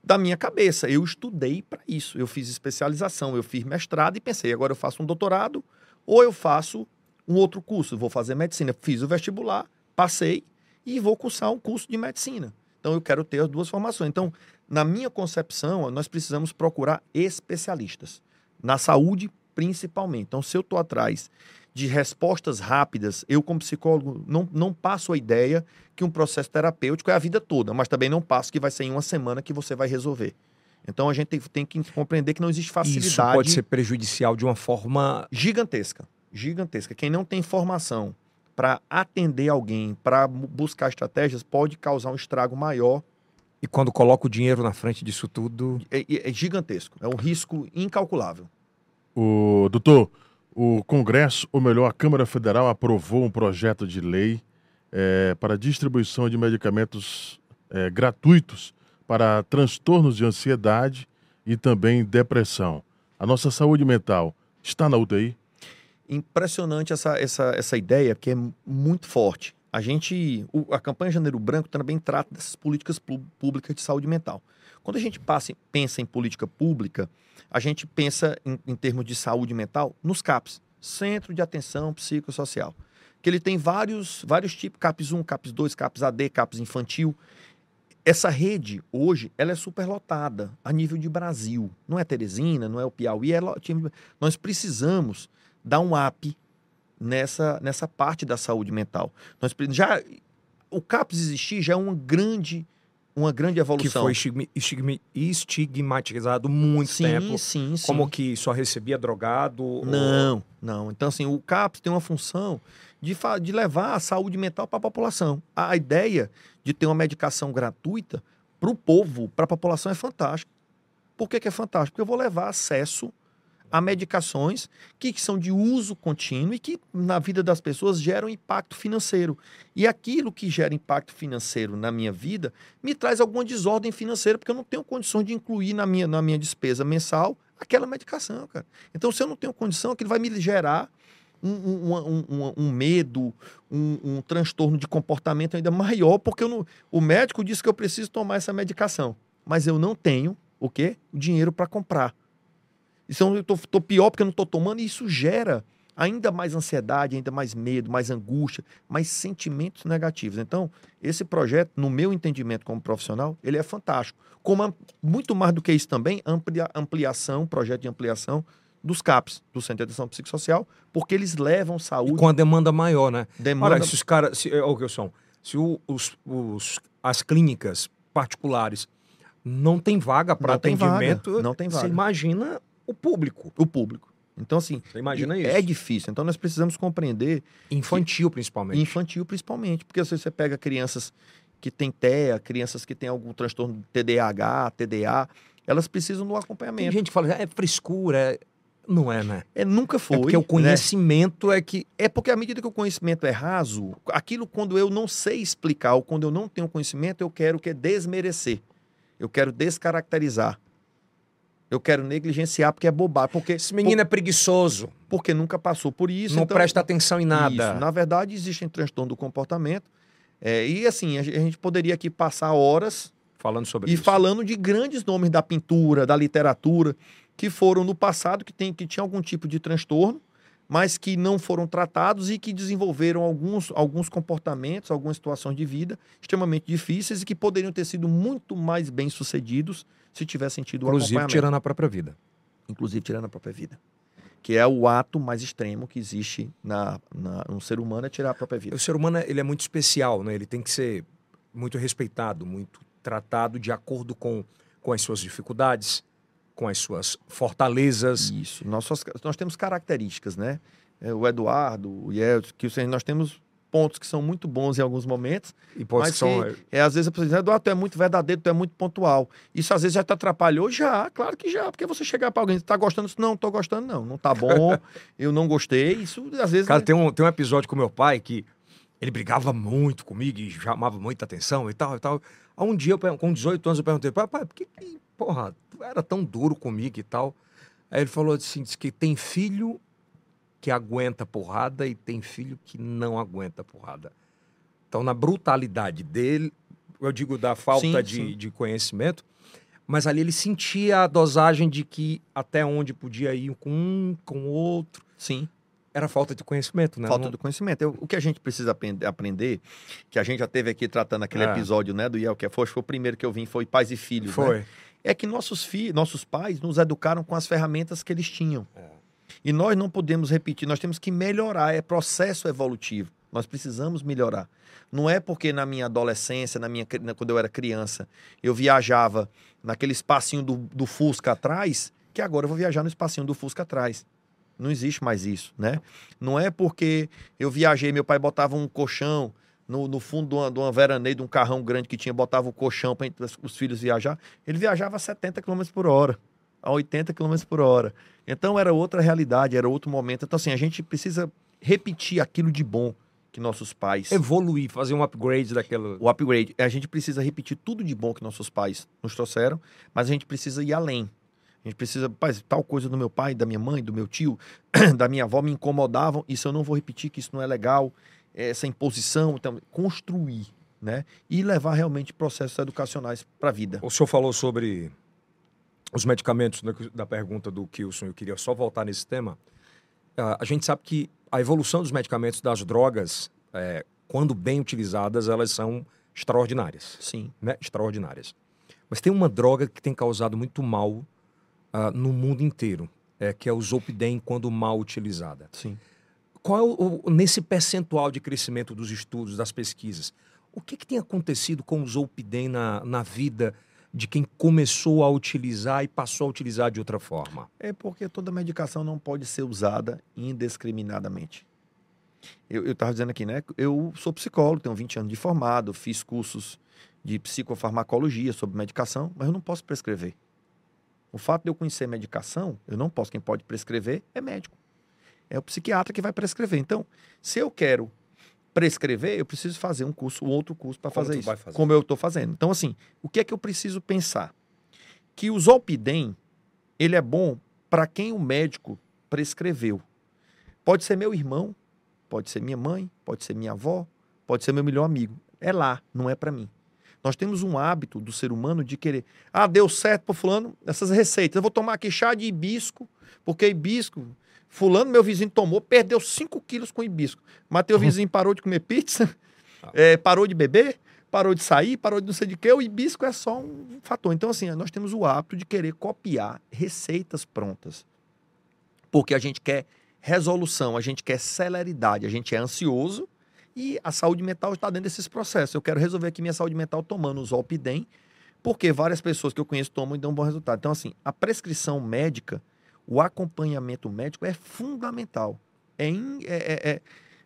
Speaker 3: da minha cabeça. Eu estudei para isso. Eu fiz especialização, eu fiz mestrado e pensei, agora eu faço um doutorado ou eu faço um outro curso. Vou fazer medicina. Fiz o vestibular, passei e vou cursar um curso de medicina. Então eu quero ter as duas formações. Então, na minha concepção, nós precisamos procurar especialistas na saúde principalmente. Então, se eu estou atrás de respostas rápidas, eu como psicólogo não, não passo a ideia que um processo terapêutico é a vida toda, mas também não passo que vai ser em uma semana que você vai resolver. Então a gente tem, tem que compreender que não existe facilidade. Isso
Speaker 1: pode ser prejudicial de uma forma
Speaker 3: gigantesca, gigantesca. Quem não tem formação para atender alguém, para buscar estratégias, pode causar um estrago maior.
Speaker 1: E quando coloca o dinheiro na frente disso tudo.
Speaker 3: É, é, é gigantesco, é um risco incalculável.
Speaker 2: O doutor, o Congresso, ou melhor, a Câmara Federal aprovou um projeto de lei é, para distribuição de medicamentos é, gratuitos para transtornos de ansiedade e também depressão. A nossa saúde mental está na UTI?
Speaker 3: impressionante essa, essa, essa ideia, porque é muito forte. A gente, a campanha Janeiro Branco também trata dessas políticas públicas de saúde mental. Quando a gente passa, pensa em política pública, a gente pensa em, em termos de saúde mental nos CAPs, Centro de Atenção Psicossocial, que ele tem vários, vários tipos, CAPS 1, CAPS 2, CAPS AD, CAPS infantil. Essa rede, hoje, ela é superlotada a nível de Brasil. Não é Teresina, não é o Piauí, é, nós precisamos dar um up nessa, nessa parte da saúde mental. Nós já o CAPS existir já é uma grande uma grande evolução.
Speaker 1: Que foi estigmatizado muito
Speaker 3: sim,
Speaker 1: tempo.
Speaker 3: Sim, sim.
Speaker 1: Como que só recebia drogado.
Speaker 3: Não, ou... não. Então, assim, o CAPS tem uma função de, de levar a saúde mental para a população. A ideia de ter uma medicação gratuita para o povo, para a população, é fantástica. Por que, que é fantástico? Porque eu vou levar acesso a medicações que, que, são de uso contínuo e que na vida das pessoas geram impacto financeiro. E aquilo que gera impacto financeiro na minha vida me traz alguma desordem financeira, porque eu não tenho condições de incluir na minha, na minha despesa mensal aquela medicação, cara. Então, se eu não tenho condição, aquilo vai me gerar um, um, um, um medo, um, transtorno de comportamento ainda maior, porque não, o médico disse que eu preciso tomar essa medicação, mas eu não tenho o quê? Dinheiro para comprar. Então eu tô, tô pior porque eu não tô tomando, e isso gera ainda mais ansiedade, ainda mais medo, mais angústia, mais sentimentos negativos. Então, esse projeto, no meu entendimento como profissional, ele é fantástico. Como muito mais do que isso também, amplia, ampliação, projeto de ampliação dos CAPs, do Centro de Atenção Psicossocial, porque eles levam saúde. E
Speaker 1: com a demanda maior, né?
Speaker 3: Demanda...
Speaker 1: Olha, se os caras. Se, o que são? Se o, os, os, as clínicas particulares não tem vaga para atendimento,
Speaker 3: vaga. não tem vaga.
Speaker 1: Você imagina o público.
Speaker 3: O público. Então, assim.
Speaker 1: Você imagina isso?
Speaker 3: É difícil. Então, nós precisamos compreender.
Speaker 1: Infantil, que... principalmente.
Speaker 3: Infantil, principalmente. Porque se você pega crianças que têm TEA, crianças que têm algum transtorno TDAH, TDA, elas precisam do acompanhamento.
Speaker 1: Tem gente que fala, é frescura. É... Não é, né?
Speaker 3: É, nunca foi. É
Speaker 1: porque o né? conhecimento
Speaker 3: né?
Speaker 1: é que.
Speaker 3: É porque à medida que o conhecimento é raso, aquilo quando eu não sei explicar ou quando eu não tenho conhecimento, eu quero que é desmerecer. Eu quero descaracterizar. Eu quero negligenciar porque é bobagem. Porque,
Speaker 1: Esse menino por, é preguiçoso.
Speaker 3: Porque nunca passou por isso.
Speaker 1: Não então, presta atenção em nada.
Speaker 3: Isso. Na verdade, existem transtornos do comportamento. É, e assim, a gente poderia aqui passar horas
Speaker 1: falando sobre
Speaker 3: e
Speaker 1: isso.
Speaker 3: falando de grandes nomes da pintura, da literatura, que foram no passado, que, tem, que tinham algum tipo de transtorno, mas que não foram tratados e que desenvolveram alguns, alguns comportamentos, algumas situações de vida extremamente difíceis e que poderiam ter sido muito mais bem sucedidos se tivessem tido o
Speaker 1: Inclusive tirando a própria vida.
Speaker 3: Inclusive tirando a própria vida. Que é o ato mais extremo que existe na, na, no ser humano, é tirar a própria vida.
Speaker 1: O ser humano ele é muito especial, né? Ele tem que ser muito respeitado, muito tratado de acordo com, com as suas dificuldades, com as suas fortalezas.
Speaker 3: Isso. Nós, nós temos características, né? É, o Eduardo, o Yeltsin, que nós temos pontos que são muito bons em alguns momentos.
Speaker 1: E pontos
Speaker 3: mas
Speaker 1: que são.
Speaker 3: que, é, às vezes a pessoa diz, Eduardo, tu é muito verdadeiro, tu é muito pontual. Isso às vezes já te atrapalhou? Já, claro que já. Porque você chegar para alguém, tá gostando disso? Não, tô gostando, não. Não tá bom, eu não gostei. Isso às vezes.
Speaker 1: Cara, tem um, tem um episódio com meu pai que ele brigava muito comigo e chamava muita atenção e tal e tal. Há um dia, eu, com 18 anos, eu perguntei, pai, pai, por que, que, porra, tu era tão duro comigo e tal? Aí ele falou assim, disse que tem filho que aguenta porrada e tem filho que não aguenta porrada. Então, na brutalidade dele, eu digo da falta sim, de, sim. de conhecimento, mas ali ele sentia a dosagem de que até onde podia ir com um, com o outro.
Speaker 3: Sim.
Speaker 1: Era falta de conhecimento, né?
Speaker 3: Falta
Speaker 1: Não...
Speaker 3: de conhecimento. Eu, o que a gente precisa aprender, que a gente já teve aqui tratando aquele é. episódio, né, do Yel que é foi o primeiro que eu vim, foi Pais e Filhos,
Speaker 1: foi.
Speaker 3: Né? É que nossos filhos, nossos pais nos educaram com as ferramentas que eles tinham. É. E nós não podemos repetir, nós temos que melhorar, é processo evolutivo. Nós precisamos melhorar. Não é porque na minha adolescência, na minha, quando eu era criança, eu viajava naquele espacinho do, do Fusca atrás, que agora eu vou viajar no espacinho do Fusca atrás. Não existe mais isso, né? Não é porque eu viajei, meu pai botava um colchão no, no fundo de uma, de uma veraneio, de um carrão grande que tinha, botava o colchão para os filhos viajar. Ele viajava a 70 km por hora, a 80 km por hora. Então era outra realidade, era outro momento. Então, assim, a gente precisa repetir aquilo de bom que nossos pais.
Speaker 1: Evoluir, fazer um upgrade daquela.
Speaker 3: O upgrade. A gente precisa repetir tudo de bom que nossos pais nos trouxeram, mas a gente precisa ir além. A gente precisa, tal coisa do meu pai, da minha mãe, do meu tio, da minha avó me incomodavam, isso eu não vou repetir, que isso não é legal, essa imposição, então, construir, né? E levar realmente processos educacionais para a vida.
Speaker 1: O senhor falou sobre os medicamentos né, da pergunta do Kilson, eu queria só voltar nesse tema. Uh, a gente sabe que a evolução dos medicamentos, das drogas, é, quando bem utilizadas, elas são extraordinárias.
Speaker 3: Sim.
Speaker 1: Né? Extraordinárias. Mas tem uma droga que tem causado muito mal uh, no mundo inteiro, é, que é o Zolpidem quando mal utilizada.
Speaker 3: Sim.
Speaker 1: Qual é o, o, nesse percentual de crescimento dos estudos, das pesquisas, o que, que tem acontecido com o Zolpidem na, na vida de quem começou a utilizar e passou a utilizar de outra forma?
Speaker 3: É porque toda medicação não pode ser usada indiscriminadamente. Eu estava dizendo aqui, né? Eu sou psicólogo, tenho 20 anos de formado, fiz cursos de psicofarmacologia sobre medicação, mas eu não posso prescrever. O fato de eu conhecer medicação, eu não posso. Quem pode prescrever é médico. É o psiquiatra que vai prescrever. Então, se eu quero prescrever, eu preciso fazer um curso, um outro curso para fazer isso. Fazer? Como eu estou fazendo. Então, assim, o que é que eu preciso pensar? Que o Zolpidem, ele é bom para quem o médico prescreveu. Pode ser meu irmão, pode ser minha mãe, pode ser minha avó, pode ser meu melhor amigo. É lá, não é para mim. Nós temos um hábito do ser humano de querer, ah, deu certo para fulano essas receitas. Eu vou tomar aqui chá de hibisco, porque hibisco, fulano, meu vizinho tomou, perdeu 5 quilos com hibisco. Mas teu vizinho parou de comer pizza, é, parou de beber, parou de sair, parou de não sei de quê. O hibisco é só um fator. Então, assim, nós temos o hábito de querer copiar receitas prontas. Porque a gente quer resolução, a gente quer celeridade, a gente é ansioso e a saúde mental está dentro desses processos. Eu quero resolver aqui minha saúde mental tomando o Zolpidem, porque várias pessoas que eu conheço tomam e dão um bom resultado. Então, assim, a prescrição médica, o acompanhamento médico é fundamental. É, in, é, é, é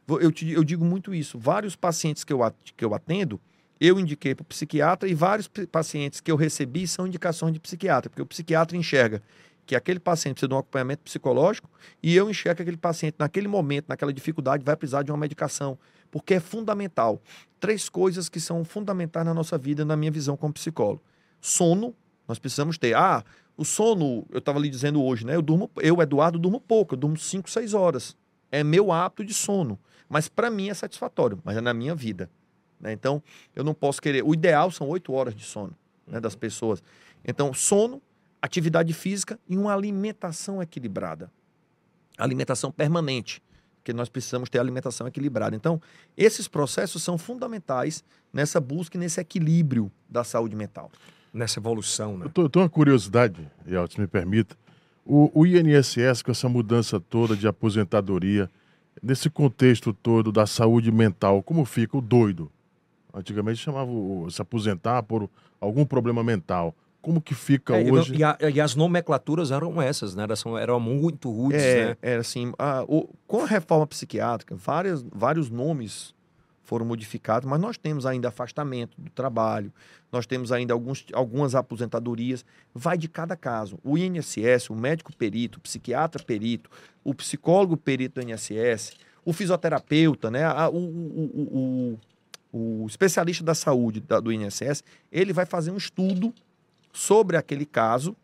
Speaker 3: eu, te, eu digo muito isso. Vários pacientes que eu, que eu atendo, eu indiquei para o psiquiatra e vários pacientes que eu recebi são indicações de psiquiatra, porque o psiquiatra enxerga que aquele paciente precisa de um acompanhamento psicológico e eu enxergo que aquele paciente, naquele momento, naquela dificuldade, vai precisar de uma medicação porque é fundamental. Três coisas que são fundamentais na nossa vida, na minha visão como psicólogo. Sono, nós precisamos ter. Ah, o sono, eu estava lhe dizendo hoje, né? Eu durmo, eu, Eduardo, durmo pouco, eu durmo 5, 6 horas. É meu hábito de sono. Mas para mim é satisfatório, mas é na minha vida. Né? Então, eu não posso querer. O ideal são 8 horas de sono né, das pessoas. Então, sono, atividade física e uma alimentação equilibrada. Alimentação permanente porque nós precisamos ter alimentação equilibrada. Então, esses processos são fundamentais nessa busca e nesse equilíbrio da saúde mental.
Speaker 1: Nessa evolução, né?
Speaker 2: Eu tenho uma curiosidade, Yeltsin, me permita. O, o INSS, com essa mudança toda de aposentadoria, nesse contexto todo da saúde mental, como fica o doido? Antigamente chamava o- se aposentar por algum problema mental. Como que fica
Speaker 1: É, e-
Speaker 2: hoje?
Speaker 1: e, a- e as nomenclaturas eram essas, né? Eram, eram muito rudes,
Speaker 3: É,
Speaker 1: né?
Speaker 3: é assim, a- o- com a reforma psiquiátrica, várias, vários nomes foram modificados, mas nós temos ainda afastamento do trabalho, nós temos ainda alguns, algumas aposentadorias, vai de cada caso. O INSS, o médico perito, o psiquiatra perito, o psicólogo perito do INSS, o fisioterapeuta, né, o- o- o- o especialista da saúde da- do INSS, ele vai fazer um estudo sobre aquele caso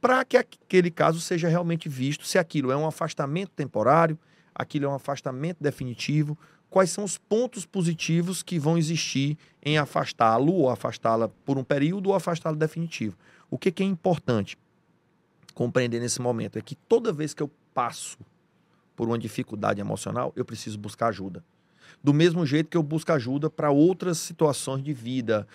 Speaker 3: para que aquele caso seja realmente visto se aquilo é um afastamento temporário, aquilo é um afastamento definitivo, quais são os pontos positivos que vão existir em afastá-lo ou afastá-la por um período ou afastá-lo definitivo. O que, que é importante compreender nesse momento é que toda vez que eu passo por uma dificuldade emocional, eu preciso buscar ajuda. Do mesmo jeito que eu busco ajuda para outras situações de vida.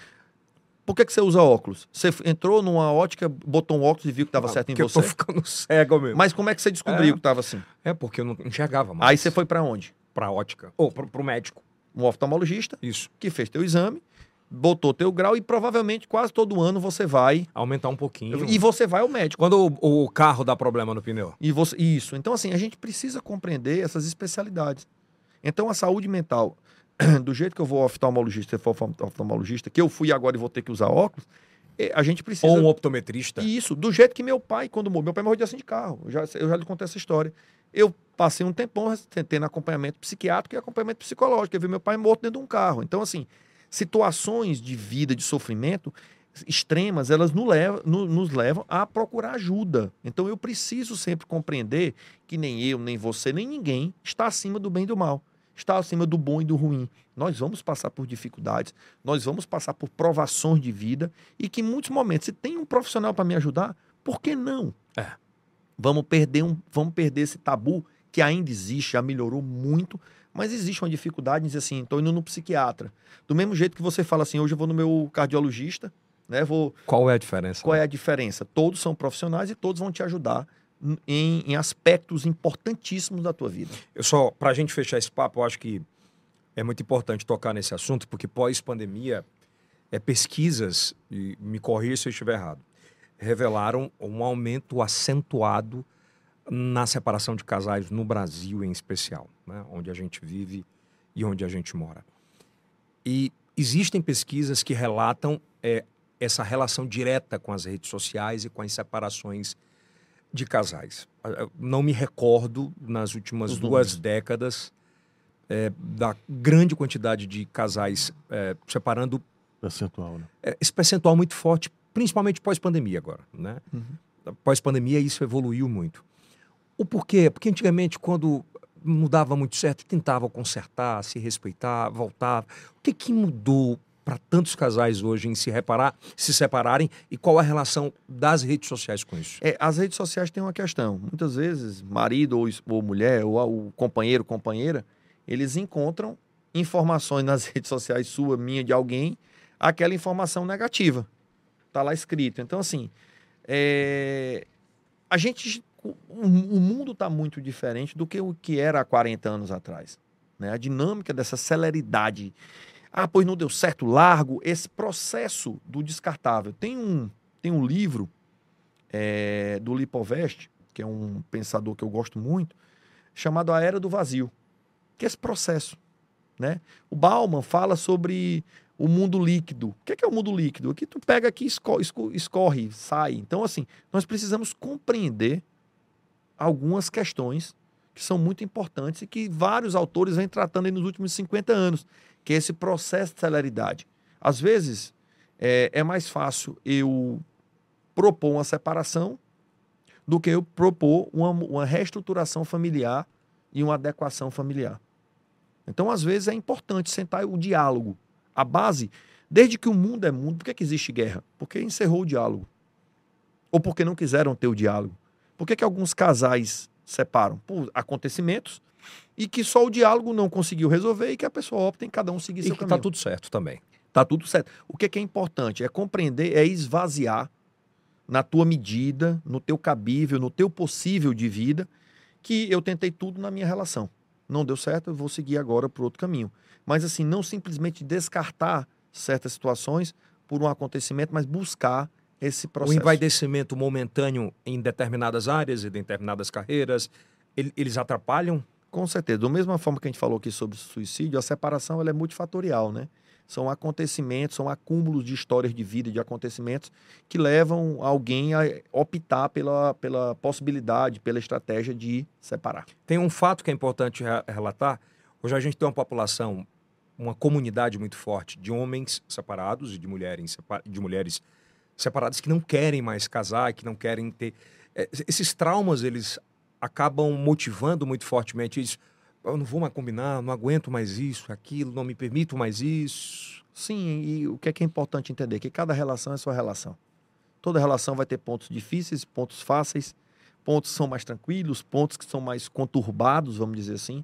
Speaker 3: Por que, que você usa óculos? Você entrou numa ótica, botou um óculos e viu que estava certo em
Speaker 1: Porque eu
Speaker 3: você?
Speaker 1: tô ficando cego mesmo.
Speaker 3: Mas como é que você descobriu
Speaker 1: É.
Speaker 3: que estava assim?
Speaker 1: É porque eu não enxergava mais.
Speaker 3: Aí você foi para onde?
Speaker 1: Pra ótica. Ou pro, pro médico.
Speaker 3: Um oftalmologista
Speaker 1: Isso.
Speaker 3: que fez teu exame, botou teu grau e provavelmente quase todo ano você vai
Speaker 1: Aumentar um pouquinho.
Speaker 3: e você vai ao médico.
Speaker 1: Quando o, o carro dá problema no pneu.
Speaker 3: E você isso. Então assim, a gente precisa compreender essas especialidades. Então a saúde mental, do jeito que eu vou ao oftalmologista, se for oftalmologista, que eu fui agora e vou ter que usar óculos, eh, a gente precisa
Speaker 1: Ou um optometrista.
Speaker 3: Isso, do jeito que meu pai, quando morreu, meu pai morreu de acidente de carro. Eu já, eu já lhe contei essa história. Eu passei um tempão tendo acompanhamento psiquiátrico e acompanhamento psicológico. Eu vi meu pai morto dentro de um carro. Então, assim, situações de vida, de sofrimento extremas, elas nos levam, no- nos levam a procurar ajuda. Então, eu preciso sempre compreender que nem eu, nem você, nem ninguém está acima do bem e do mal. Está acima do bom e do ruim. Nós vamos passar por dificuldades, nós vamos passar por provações de vida e que em muitos momentos, se tem um profissional para me ajudar, por que não?
Speaker 1: É.
Speaker 3: Vamos perder, um, vamos perder esse tabu que ainda existe, já melhorou muito, mas existe uma dificuldade em dizer assim, estou indo no psiquiatra. Do mesmo jeito que você fala assim, hoje eu vou no meu cardiologista, né? Vou,
Speaker 1: Qual é a diferença?
Speaker 3: qual é a diferença? Todos são profissionais e todos vão te ajudar em, em aspectos importantíssimos da tua vida.
Speaker 1: Eu só, pra gente fechar esse papo, eu acho que é muito importante tocar nesse assunto, porque pós-pandemia, é, pesquisas, e me corrija se eu estiver errado, revelaram um aumento acentuado na separação de casais no Brasil, em especial, né? onde a gente vive e onde a gente mora. E existem pesquisas que relatam é, essa relação direta com as redes sociais e com as separações de casais. Ah, Eu Não me recordo, nas últimas
Speaker 3: Os
Speaker 1: duas
Speaker 3: números.
Speaker 1: décadas, é, da grande quantidade de casais é, separando
Speaker 2: Percentual, né?
Speaker 1: é, esse percentual muito forte, principalmente pós-pandemia agora, né? Pós-pandemia isso evoluiu muito. O porquê? Porque antigamente, quando não dava muito certo, tentavam consertar, se respeitar, voltar. O que, que mudou para tantos casais hoje em se reparar, se separarem e qual a relação das redes sociais com isso?
Speaker 3: É, as redes sociais têm uma questão. Muitas vezes, marido ou, ou mulher, ou o companheiro, companheira, eles encontram informações nas redes sociais, sua, minha, de alguém, aquela informação negativa. Tá lá escrito. Então, assim, é, a gente. O, mundo está muito diferente do que o que era há 40 anos atrás. Né? A dinâmica dessa celeridade. Ah, pois não deu certo, largo. Esse processo do descartável. Tem um, tem um livro é, do Lipovest, que é um pensador que eu gosto muito, chamado A Era do Vazio, que é esse processo. Né? O Bauman fala sobre o mundo líquido. O que é, que é o mundo líquido? Aqui tu pega aqui, escorre, escorre, sai. Então, assim, nós precisamos compreender algumas questões que são muito importantes e que vários autores vêm tratando nos últimos 50 anos, que é esse processo de celeridade. Às vezes, é, é mais fácil eu propor uma separação do que eu propor uma, uma reestruturação familiar e uma adequação familiar. Então, às vezes, é importante sentar o diálogo. A base, desde que o mundo é mundo, por que, que existe guerra? Porque encerrou o diálogo. Ou porque não quiseram ter o diálogo. Por que, que alguns casais separam? Por acontecimentos e que só o diálogo não conseguiu resolver e que a pessoa opta em cada um seguir
Speaker 1: E
Speaker 3: seu
Speaker 1: que
Speaker 3: caminho.
Speaker 1: tá tudo certo também.
Speaker 3: Tá tudo certo. O que, que é importante? É compreender, é esvaziar na tua medida, no teu cabível, no teu possível de vida, que eu tentei tudo na minha relação. não deu certo, eu vou seguir agora por outro caminho. Mas assim, não simplesmente descartar certas situações por um acontecimento, mas buscar esse
Speaker 1: O
Speaker 3: processo.
Speaker 1: envaidecimento momentâneo em determinadas áreas e determinadas carreiras, ele- eles atrapalham?
Speaker 3: Com certeza. Da mesma forma que a gente falou aqui sobre suicídio, a separação ela é multifatorial, né? São acontecimentos, são acúmulos de histórias de vida, de acontecimentos que levam alguém a optar pela, pela possibilidade, pela estratégia de separar.
Speaker 1: Tem um fato que é importante re- relatar. Hoje a gente tem uma população, uma comunidade muito forte de homens separados e de mulheres, de mulheres separadas que não querem mais casar, que não querem ter. eh, Esses traumas, eles acabam motivando muito fortemente isso. Eu não vou mais combinar, não aguento mais isso, aquilo, não me permito mais isso.
Speaker 3: Sim, e o que é que é importante entender? Que cada relação é sua relação. Toda relação vai ter pontos difíceis, pontos fáceis, pontos que são mais tranquilos, pontos que são mais conturbados, vamos dizer assim.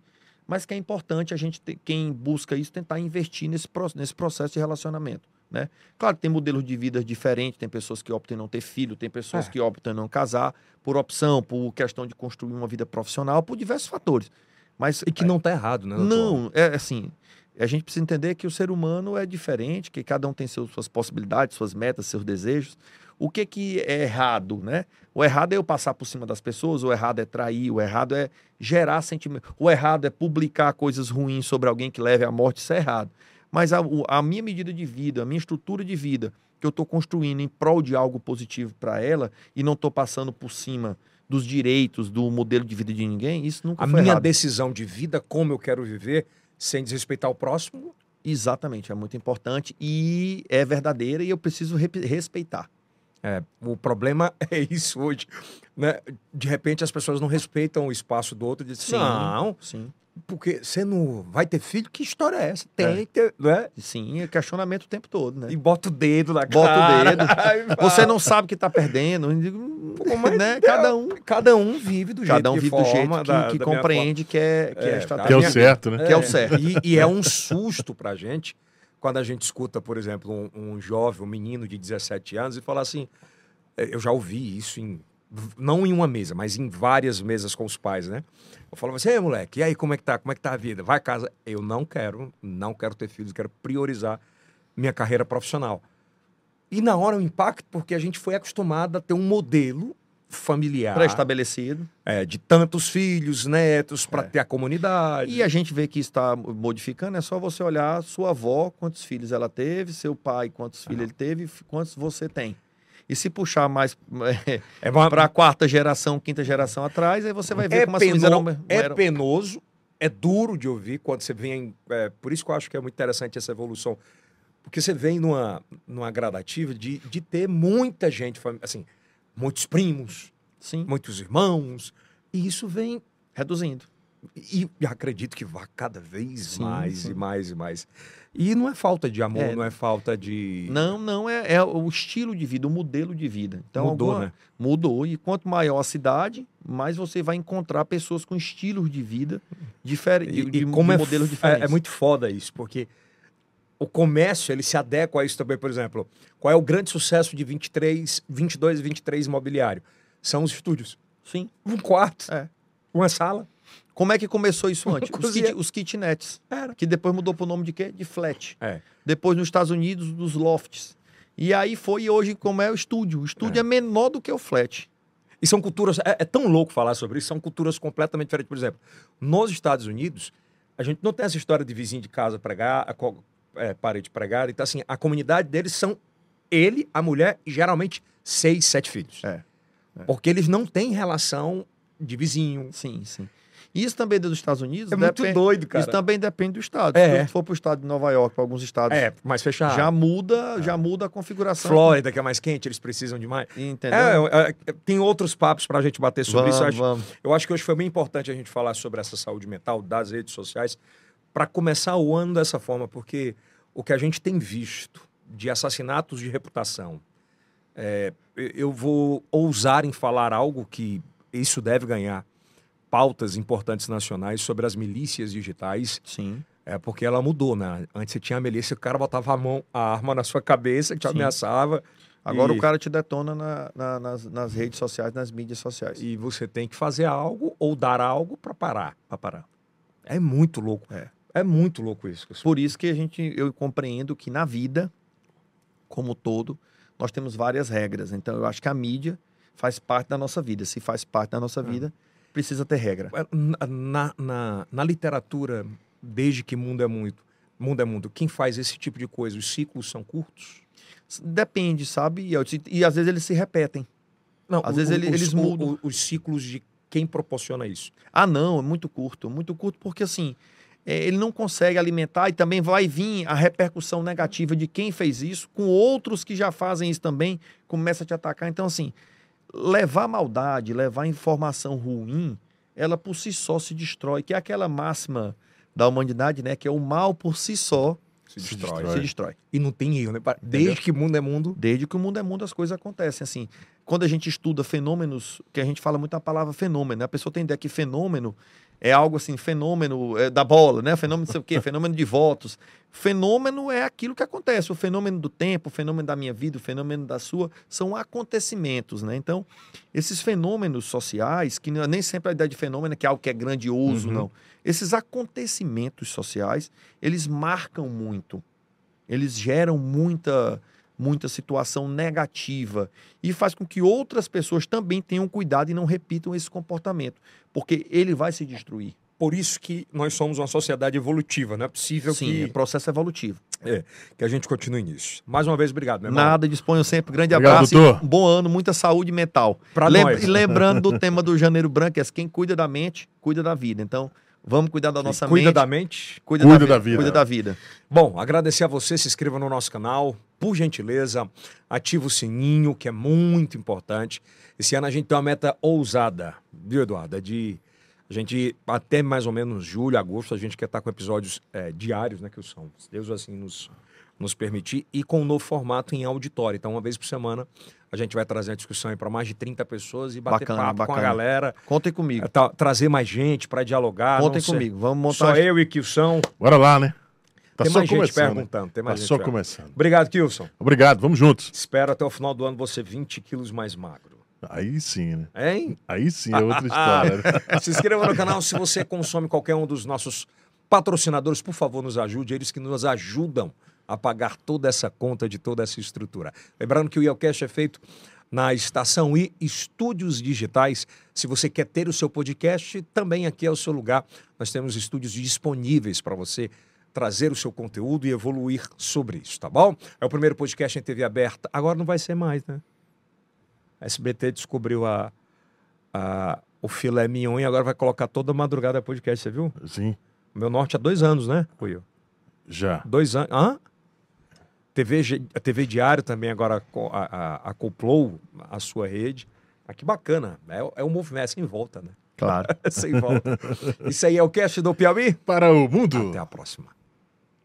Speaker 3: Mas que é importante a gente, ter, quem busca isso, tentar investir nesse, nesse processo de relacionamento. Né? Claro que tem modelos de vida diferentes, tem pessoas que optam não ter filho, tem pessoas
Speaker 1: É.
Speaker 3: que optam em não casar, por opção, por questão de construir uma vida profissional, por diversos fatores. Mas
Speaker 1: E que não está errado, né? doutor?
Speaker 3: não, é assim. A gente precisa entender que o ser humano é diferente, que cada um tem seus- suas possibilidades, suas metas, seus desejos. O que que é errado, né? O errado é eu passar por cima das pessoas, o errado é trair, o errado é gerar sentimento, o errado é publicar coisas ruins sobre alguém que leve à morte, isso é errado. Mas a, a minha medida de vida, a minha estrutura de vida que eu estou construindo em prol de algo positivo para ela e não estou passando por cima dos direitos, do modelo de vida de ninguém, isso nunca
Speaker 1: A
Speaker 3: foi
Speaker 1: minha
Speaker 3: errado.
Speaker 1: decisão de vida, como eu quero viver, sem desrespeitar o próximo,
Speaker 3: Exatamente, é muito importante e é verdadeira e eu preciso respeitar.
Speaker 1: É, o problema é isso hoje. Né? De repente as pessoas não respeitam o espaço do outro e dizem, não,
Speaker 3: sim,
Speaker 1: porque você não vai ter filho? Que história é essa? Tem,
Speaker 3: É.
Speaker 1: que ter, né?
Speaker 3: sim, é questionamento o tempo todo, né?
Speaker 1: E bota o dedo na
Speaker 3: Bota o
Speaker 1: cara.
Speaker 3: dedo.
Speaker 1: Aí vai.
Speaker 3: Você não sabe que tá perdendo,
Speaker 1: mas
Speaker 3: né? Cada um,
Speaker 1: Cada um vive do jeito
Speaker 3: cada um
Speaker 1: que
Speaker 3: vive do jeito que,
Speaker 1: da-
Speaker 3: que
Speaker 1: da
Speaker 3: compreende que é, que é,
Speaker 1: É,
Speaker 3: a
Speaker 2: Que é
Speaker 3: estratégia.
Speaker 2: o certo, né?
Speaker 3: Que é o certo.
Speaker 1: E, e é um susto pra gente quando a gente escuta, por exemplo, um, um jovem, um menino de 17 anos e falar assim, eh, eu já ouvi isso em não em uma mesa, mas em várias mesas com os pais, né? Eu falava assim, ei, moleque, e aí, como é que tá? Como é que tá a vida? Vai a casa. Eu não quero, não quero ter filhos, quero priorizar minha carreira profissional. E na hora o impacto, porque a gente foi acostumado a ter um modelo familiar
Speaker 3: Pré-estabelecido.
Speaker 1: é, de tantos filhos, netos, para
Speaker 3: É.
Speaker 1: ter a comunidade.
Speaker 3: E a gente vê que está modificando, é só você olhar sua avó, quantos filhos ela teve, seu pai, quantos filhos ele teve, quantos você tem. E se puxar mais
Speaker 1: é uma,
Speaker 3: para a quarta geração, quinta geração atrás, aí você vai ver
Speaker 1: é,
Speaker 3: como as coisas
Speaker 1: peno-
Speaker 3: eram, não
Speaker 1: é
Speaker 3: eram-
Speaker 1: penoso, é duro de ouvir quando você vem. é, por isso que eu acho que é muito interessante essa evolução. Porque você vem numa, numa gradativa de, de ter muita gente, assim, muitos primos,
Speaker 3: Sim,
Speaker 1: muitos irmãos, e isso vem.
Speaker 3: reduzindo.
Speaker 1: E, acredito que vá cada vez
Speaker 3: Sim,
Speaker 1: mais
Speaker 3: sim.
Speaker 1: e mais e mais. E não é falta de amor,
Speaker 3: É.
Speaker 1: não é falta de.
Speaker 3: Não, não, é, é o estilo de vida, o modelo de vida. Então,
Speaker 1: Mudou,
Speaker 3: alguma-
Speaker 1: né?
Speaker 3: Mudou. E quanto maior a cidade, mais você vai encontrar pessoas com estilos de vida diferentes,
Speaker 1: E,
Speaker 3: de,
Speaker 1: e como
Speaker 3: de
Speaker 1: é,
Speaker 3: modelos diferentes.
Speaker 1: é, é muito foda isso, porque o comércio ele se adequa a isso também. Por exemplo, qual é o grande sucesso de 23, 22 e 23 imobiliário? São os estúdios.
Speaker 3: Sim.
Speaker 1: Um quarto,
Speaker 3: É.
Speaker 1: uma sala.
Speaker 3: Como é que começou isso antes? Os, kit, os kitnets,
Speaker 1: Era.
Speaker 3: que depois mudou para o nome de quê? De flat.
Speaker 1: É.
Speaker 3: Depois nos Estados Unidos, dos lofts. E aí foi e hoje como é o estúdio. O estúdio é, menor do que o flat.
Speaker 1: E são culturas. É, é tão louco falar sobre isso, são culturas completamente diferentes. Por exemplo, nos Estados Unidos, a gente não tem essa história de vizinho de casa pregar, a co- é, parede pregada. Então, assim, a comunidade deles são ele, a mulher e geralmente seis, sete filhos.
Speaker 3: É.
Speaker 1: Porque eles não têm relação de vizinho.
Speaker 3: Sim, sim. Isso também dos Estados Unidos
Speaker 1: É muito doido, cara.
Speaker 3: Isso também depende do estado.
Speaker 1: É.
Speaker 3: Se for para o estado de Nova York, para alguns estados,
Speaker 1: É, mais fechado.
Speaker 3: já muda, já muda a configuração.
Speaker 1: Flórida, que é mais quente, eles precisam de mais.
Speaker 3: Entendeu?
Speaker 1: É, é, tem outros papos para a gente bater sobre
Speaker 3: vamos,
Speaker 1: isso. Eu acho,
Speaker 3: vamos.
Speaker 1: eu acho que hoje foi bem importante a gente falar sobre essa saúde mental das redes sociais para começar o ano dessa forma, porque o que a gente tem visto de assassinatos de reputação, é, eu vou ousar em falar algo que isso deve ganhar pautas importantes nacionais sobre as milícias digitais,
Speaker 3: Sim.
Speaker 1: é porque ela mudou, né? Antes você tinha a milícia, o cara botava a mão, a arma na sua cabeça, te
Speaker 3: Sim.
Speaker 1: ameaçava.
Speaker 3: Agora
Speaker 1: E-
Speaker 3: o cara te detona na- na- nas, nas redes sociais, nas mídias sociais.
Speaker 1: E você tem que fazer algo ou dar algo para parar.
Speaker 3: Pra parar.
Speaker 1: É muito louco.
Speaker 3: É.
Speaker 1: É muito louco isso.
Speaker 3: Por isso que a gente, eu compreendo que na vida, como todo, nós temos várias regras. Então, eu acho que a mídia faz parte da nossa vida. Se faz parte da nossa vida, precisa ter regra.
Speaker 1: Na, na, na, na literatura, desde que mundo é muito, mundo é mundo, quem faz esse tipo de coisa, os ciclos são curtos?
Speaker 3: Depende, sabe? E, e às vezes eles se repetem.
Speaker 1: Não,
Speaker 3: Às
Speaker 1: o-
Speaker 3: vezes
Speaker 1: o-
Speaker 3: ele-
Speaker 1: os,
Speaker 3: eles mudam.
Speaker 1: o- os ciclos de quem proporciona isso.
Speaker 3: Ah, não, é muito curto, muito curto, porque assim, é, ele não consegue alimentar e também vai vir a repercussão negativa de quem fez isso, com outros que já fazem isso também, começa a te atacar. Então, assim, levar maldade, levar informação ruim, ela por si só se destrói, que é aquela máxima da humanidade, né? Que é o mal por si só
Speaker 1: Se,
Speaker 2: Se
Speaker 1: destrói.
Speaker 3: se destrói.
Speaker 1: E não tem erro, né? Desde que mundo é mundo.
Speaker 3: Desde que o mundo é mundo, as coisas acontecem. Assim, quando a gente estuda fenômenos, que a gente fala muito a palavra fenômeno, né? a pessoa tem ideia que fenômeno é algo assim, fenômeno é, da bola, né? Fenômeno não sei o quê, fenômeno de votos. Fenômeno é aquilo que acontece. O fenômeno do tempo, o fenômeno da minha vida, o fenômeno da sua, são acontecimentos, né? Então, esses fenômenos sociais, que não- nem sempre a ideia de fenômeno é que é algo que é grandioso,
Speaker 1: Uhum.
Speaker 3: não. Esses acontecimentos sociais, eles marcam muito. Eles geram muita muita situação negativa e faz com que outras pessoas também tenham cuidado e não repitam esse comportamento, porque ele vai se destruir.
Speaker 1: Por isso que nós somos uma sociedade evolutiva. Não é possível
Speaker 3: Sim, é
Speaker 1: que,
Speaker 3: processo evolutivo.
Speaker 1: que a gente continue nisso. Mais uma vez, obrigado, meu irmão.
Speaker 3: Nada, disponho sempre. Grande
Speaker 2: Obrigado,
Speaker 3: abraço
Speaker 2: doutor.
Speaker 3: e um bom ano, muita saúde mental.
Speaker 1: Pra
Speaker 3: Lem-
Speaker 1: nós.
Speaker 3: E lembrando do tema do Janeiro Branco, é quem cuida da mente, cuida da vida. Então, vamos cuidar da nossa
Speaker 1: Cuida
Speaker 3: mente.
Speaker 1: da mente.
Speaker 3: Cuida,
Speaker 2: Cuida
Speaker 3: da,
Speaker 2: da
Speaker 3: vida. Cuida da vida.
Speaker 1: Bom, agradecer a você, se inscreva no nosso canal, por gentileza, ativa o sininho, que é muito importante. Esse ano a gente tem uma meta ousada, viu, Eduardo? É de a gente, até mais ou menos julho, agosto, a gente quer estar com episódios é, diários, né, que são, se Deus assim nos, nos permitir, e com um novo formato em auditório. Então, uma vez por semana, a gente vai trazer a discussão aí para mais de 30 pessoas e bater
Speaker 3: Bacana,
Speaker 1: papo com a
Speaker 3: bacana.
Speaker 1: galera,
Speaker 3: Contem comigo.
Speaker 1: é, tra- trazer mais gente para dialogar.
Speaker 3: Contem comigo. Vamos montar.
Speaker 1: Só eu e Kilson.
Speaker 2: Bora lá, né? Tá
Speaker 1: tem
Speaker 2: só
Speaker 1: mais gente
Speaker 2: começando. né?
Speaker 1: perguntando. Tem
Speaker 2: Tá
Speaker 1: mais gente
Speaker 2: só
Speaker 1: perguntando.
Speaker 2: começando.
Speaker 1: Obrigado, Kilson.
Speaker 2: Obrigado, vamos juntos.
Speaker 1: Espero até o final do ano você 20 quilos mais magro.
Speaker 2: Aí sim, né?
Speaker 1: Hein?
Speaker 2: Aí sim é outra história. né?
Speaker 1: Se inscreva no canal se você consome qualquer um dos nossos patrocinadores. Por favor, nos ajude. Eles que nos ajudam a pagar toda essa conta de toda essa estrutura. Lembrando que o IELCast é feito na Estação I Estúdios Digitais. Se você quer ter o seu podcast, também aqui é o seu lugar. Nós temos estúdios disponíveis para você trazer o seu conteúdo e evoluir sobre isso, tá bom? É o primeiro podcast em TV aberta. Agora não vai ser mais, né? A SBT descobriu a, a- o filé mignon e agora vai colocar toda madrugada podcast, você viu?
Speaker 2: Sim,
Speaker 1: Meu norte há dois anos, né, Will?
Speaker 2: já.
Speaker 1: Dois anos. Hã? TV, a TV Diário também agora co- a- a- acoplou a sua rede. Ah, que bacana. É, o- é um movimento é sem volta, né?
Speaker 3: Claro.
Speaker 1: sem volta. Isso aí é o cast do Piauí.
Speaker 2: Para o mundo.
Speaker 1: Até a próxima.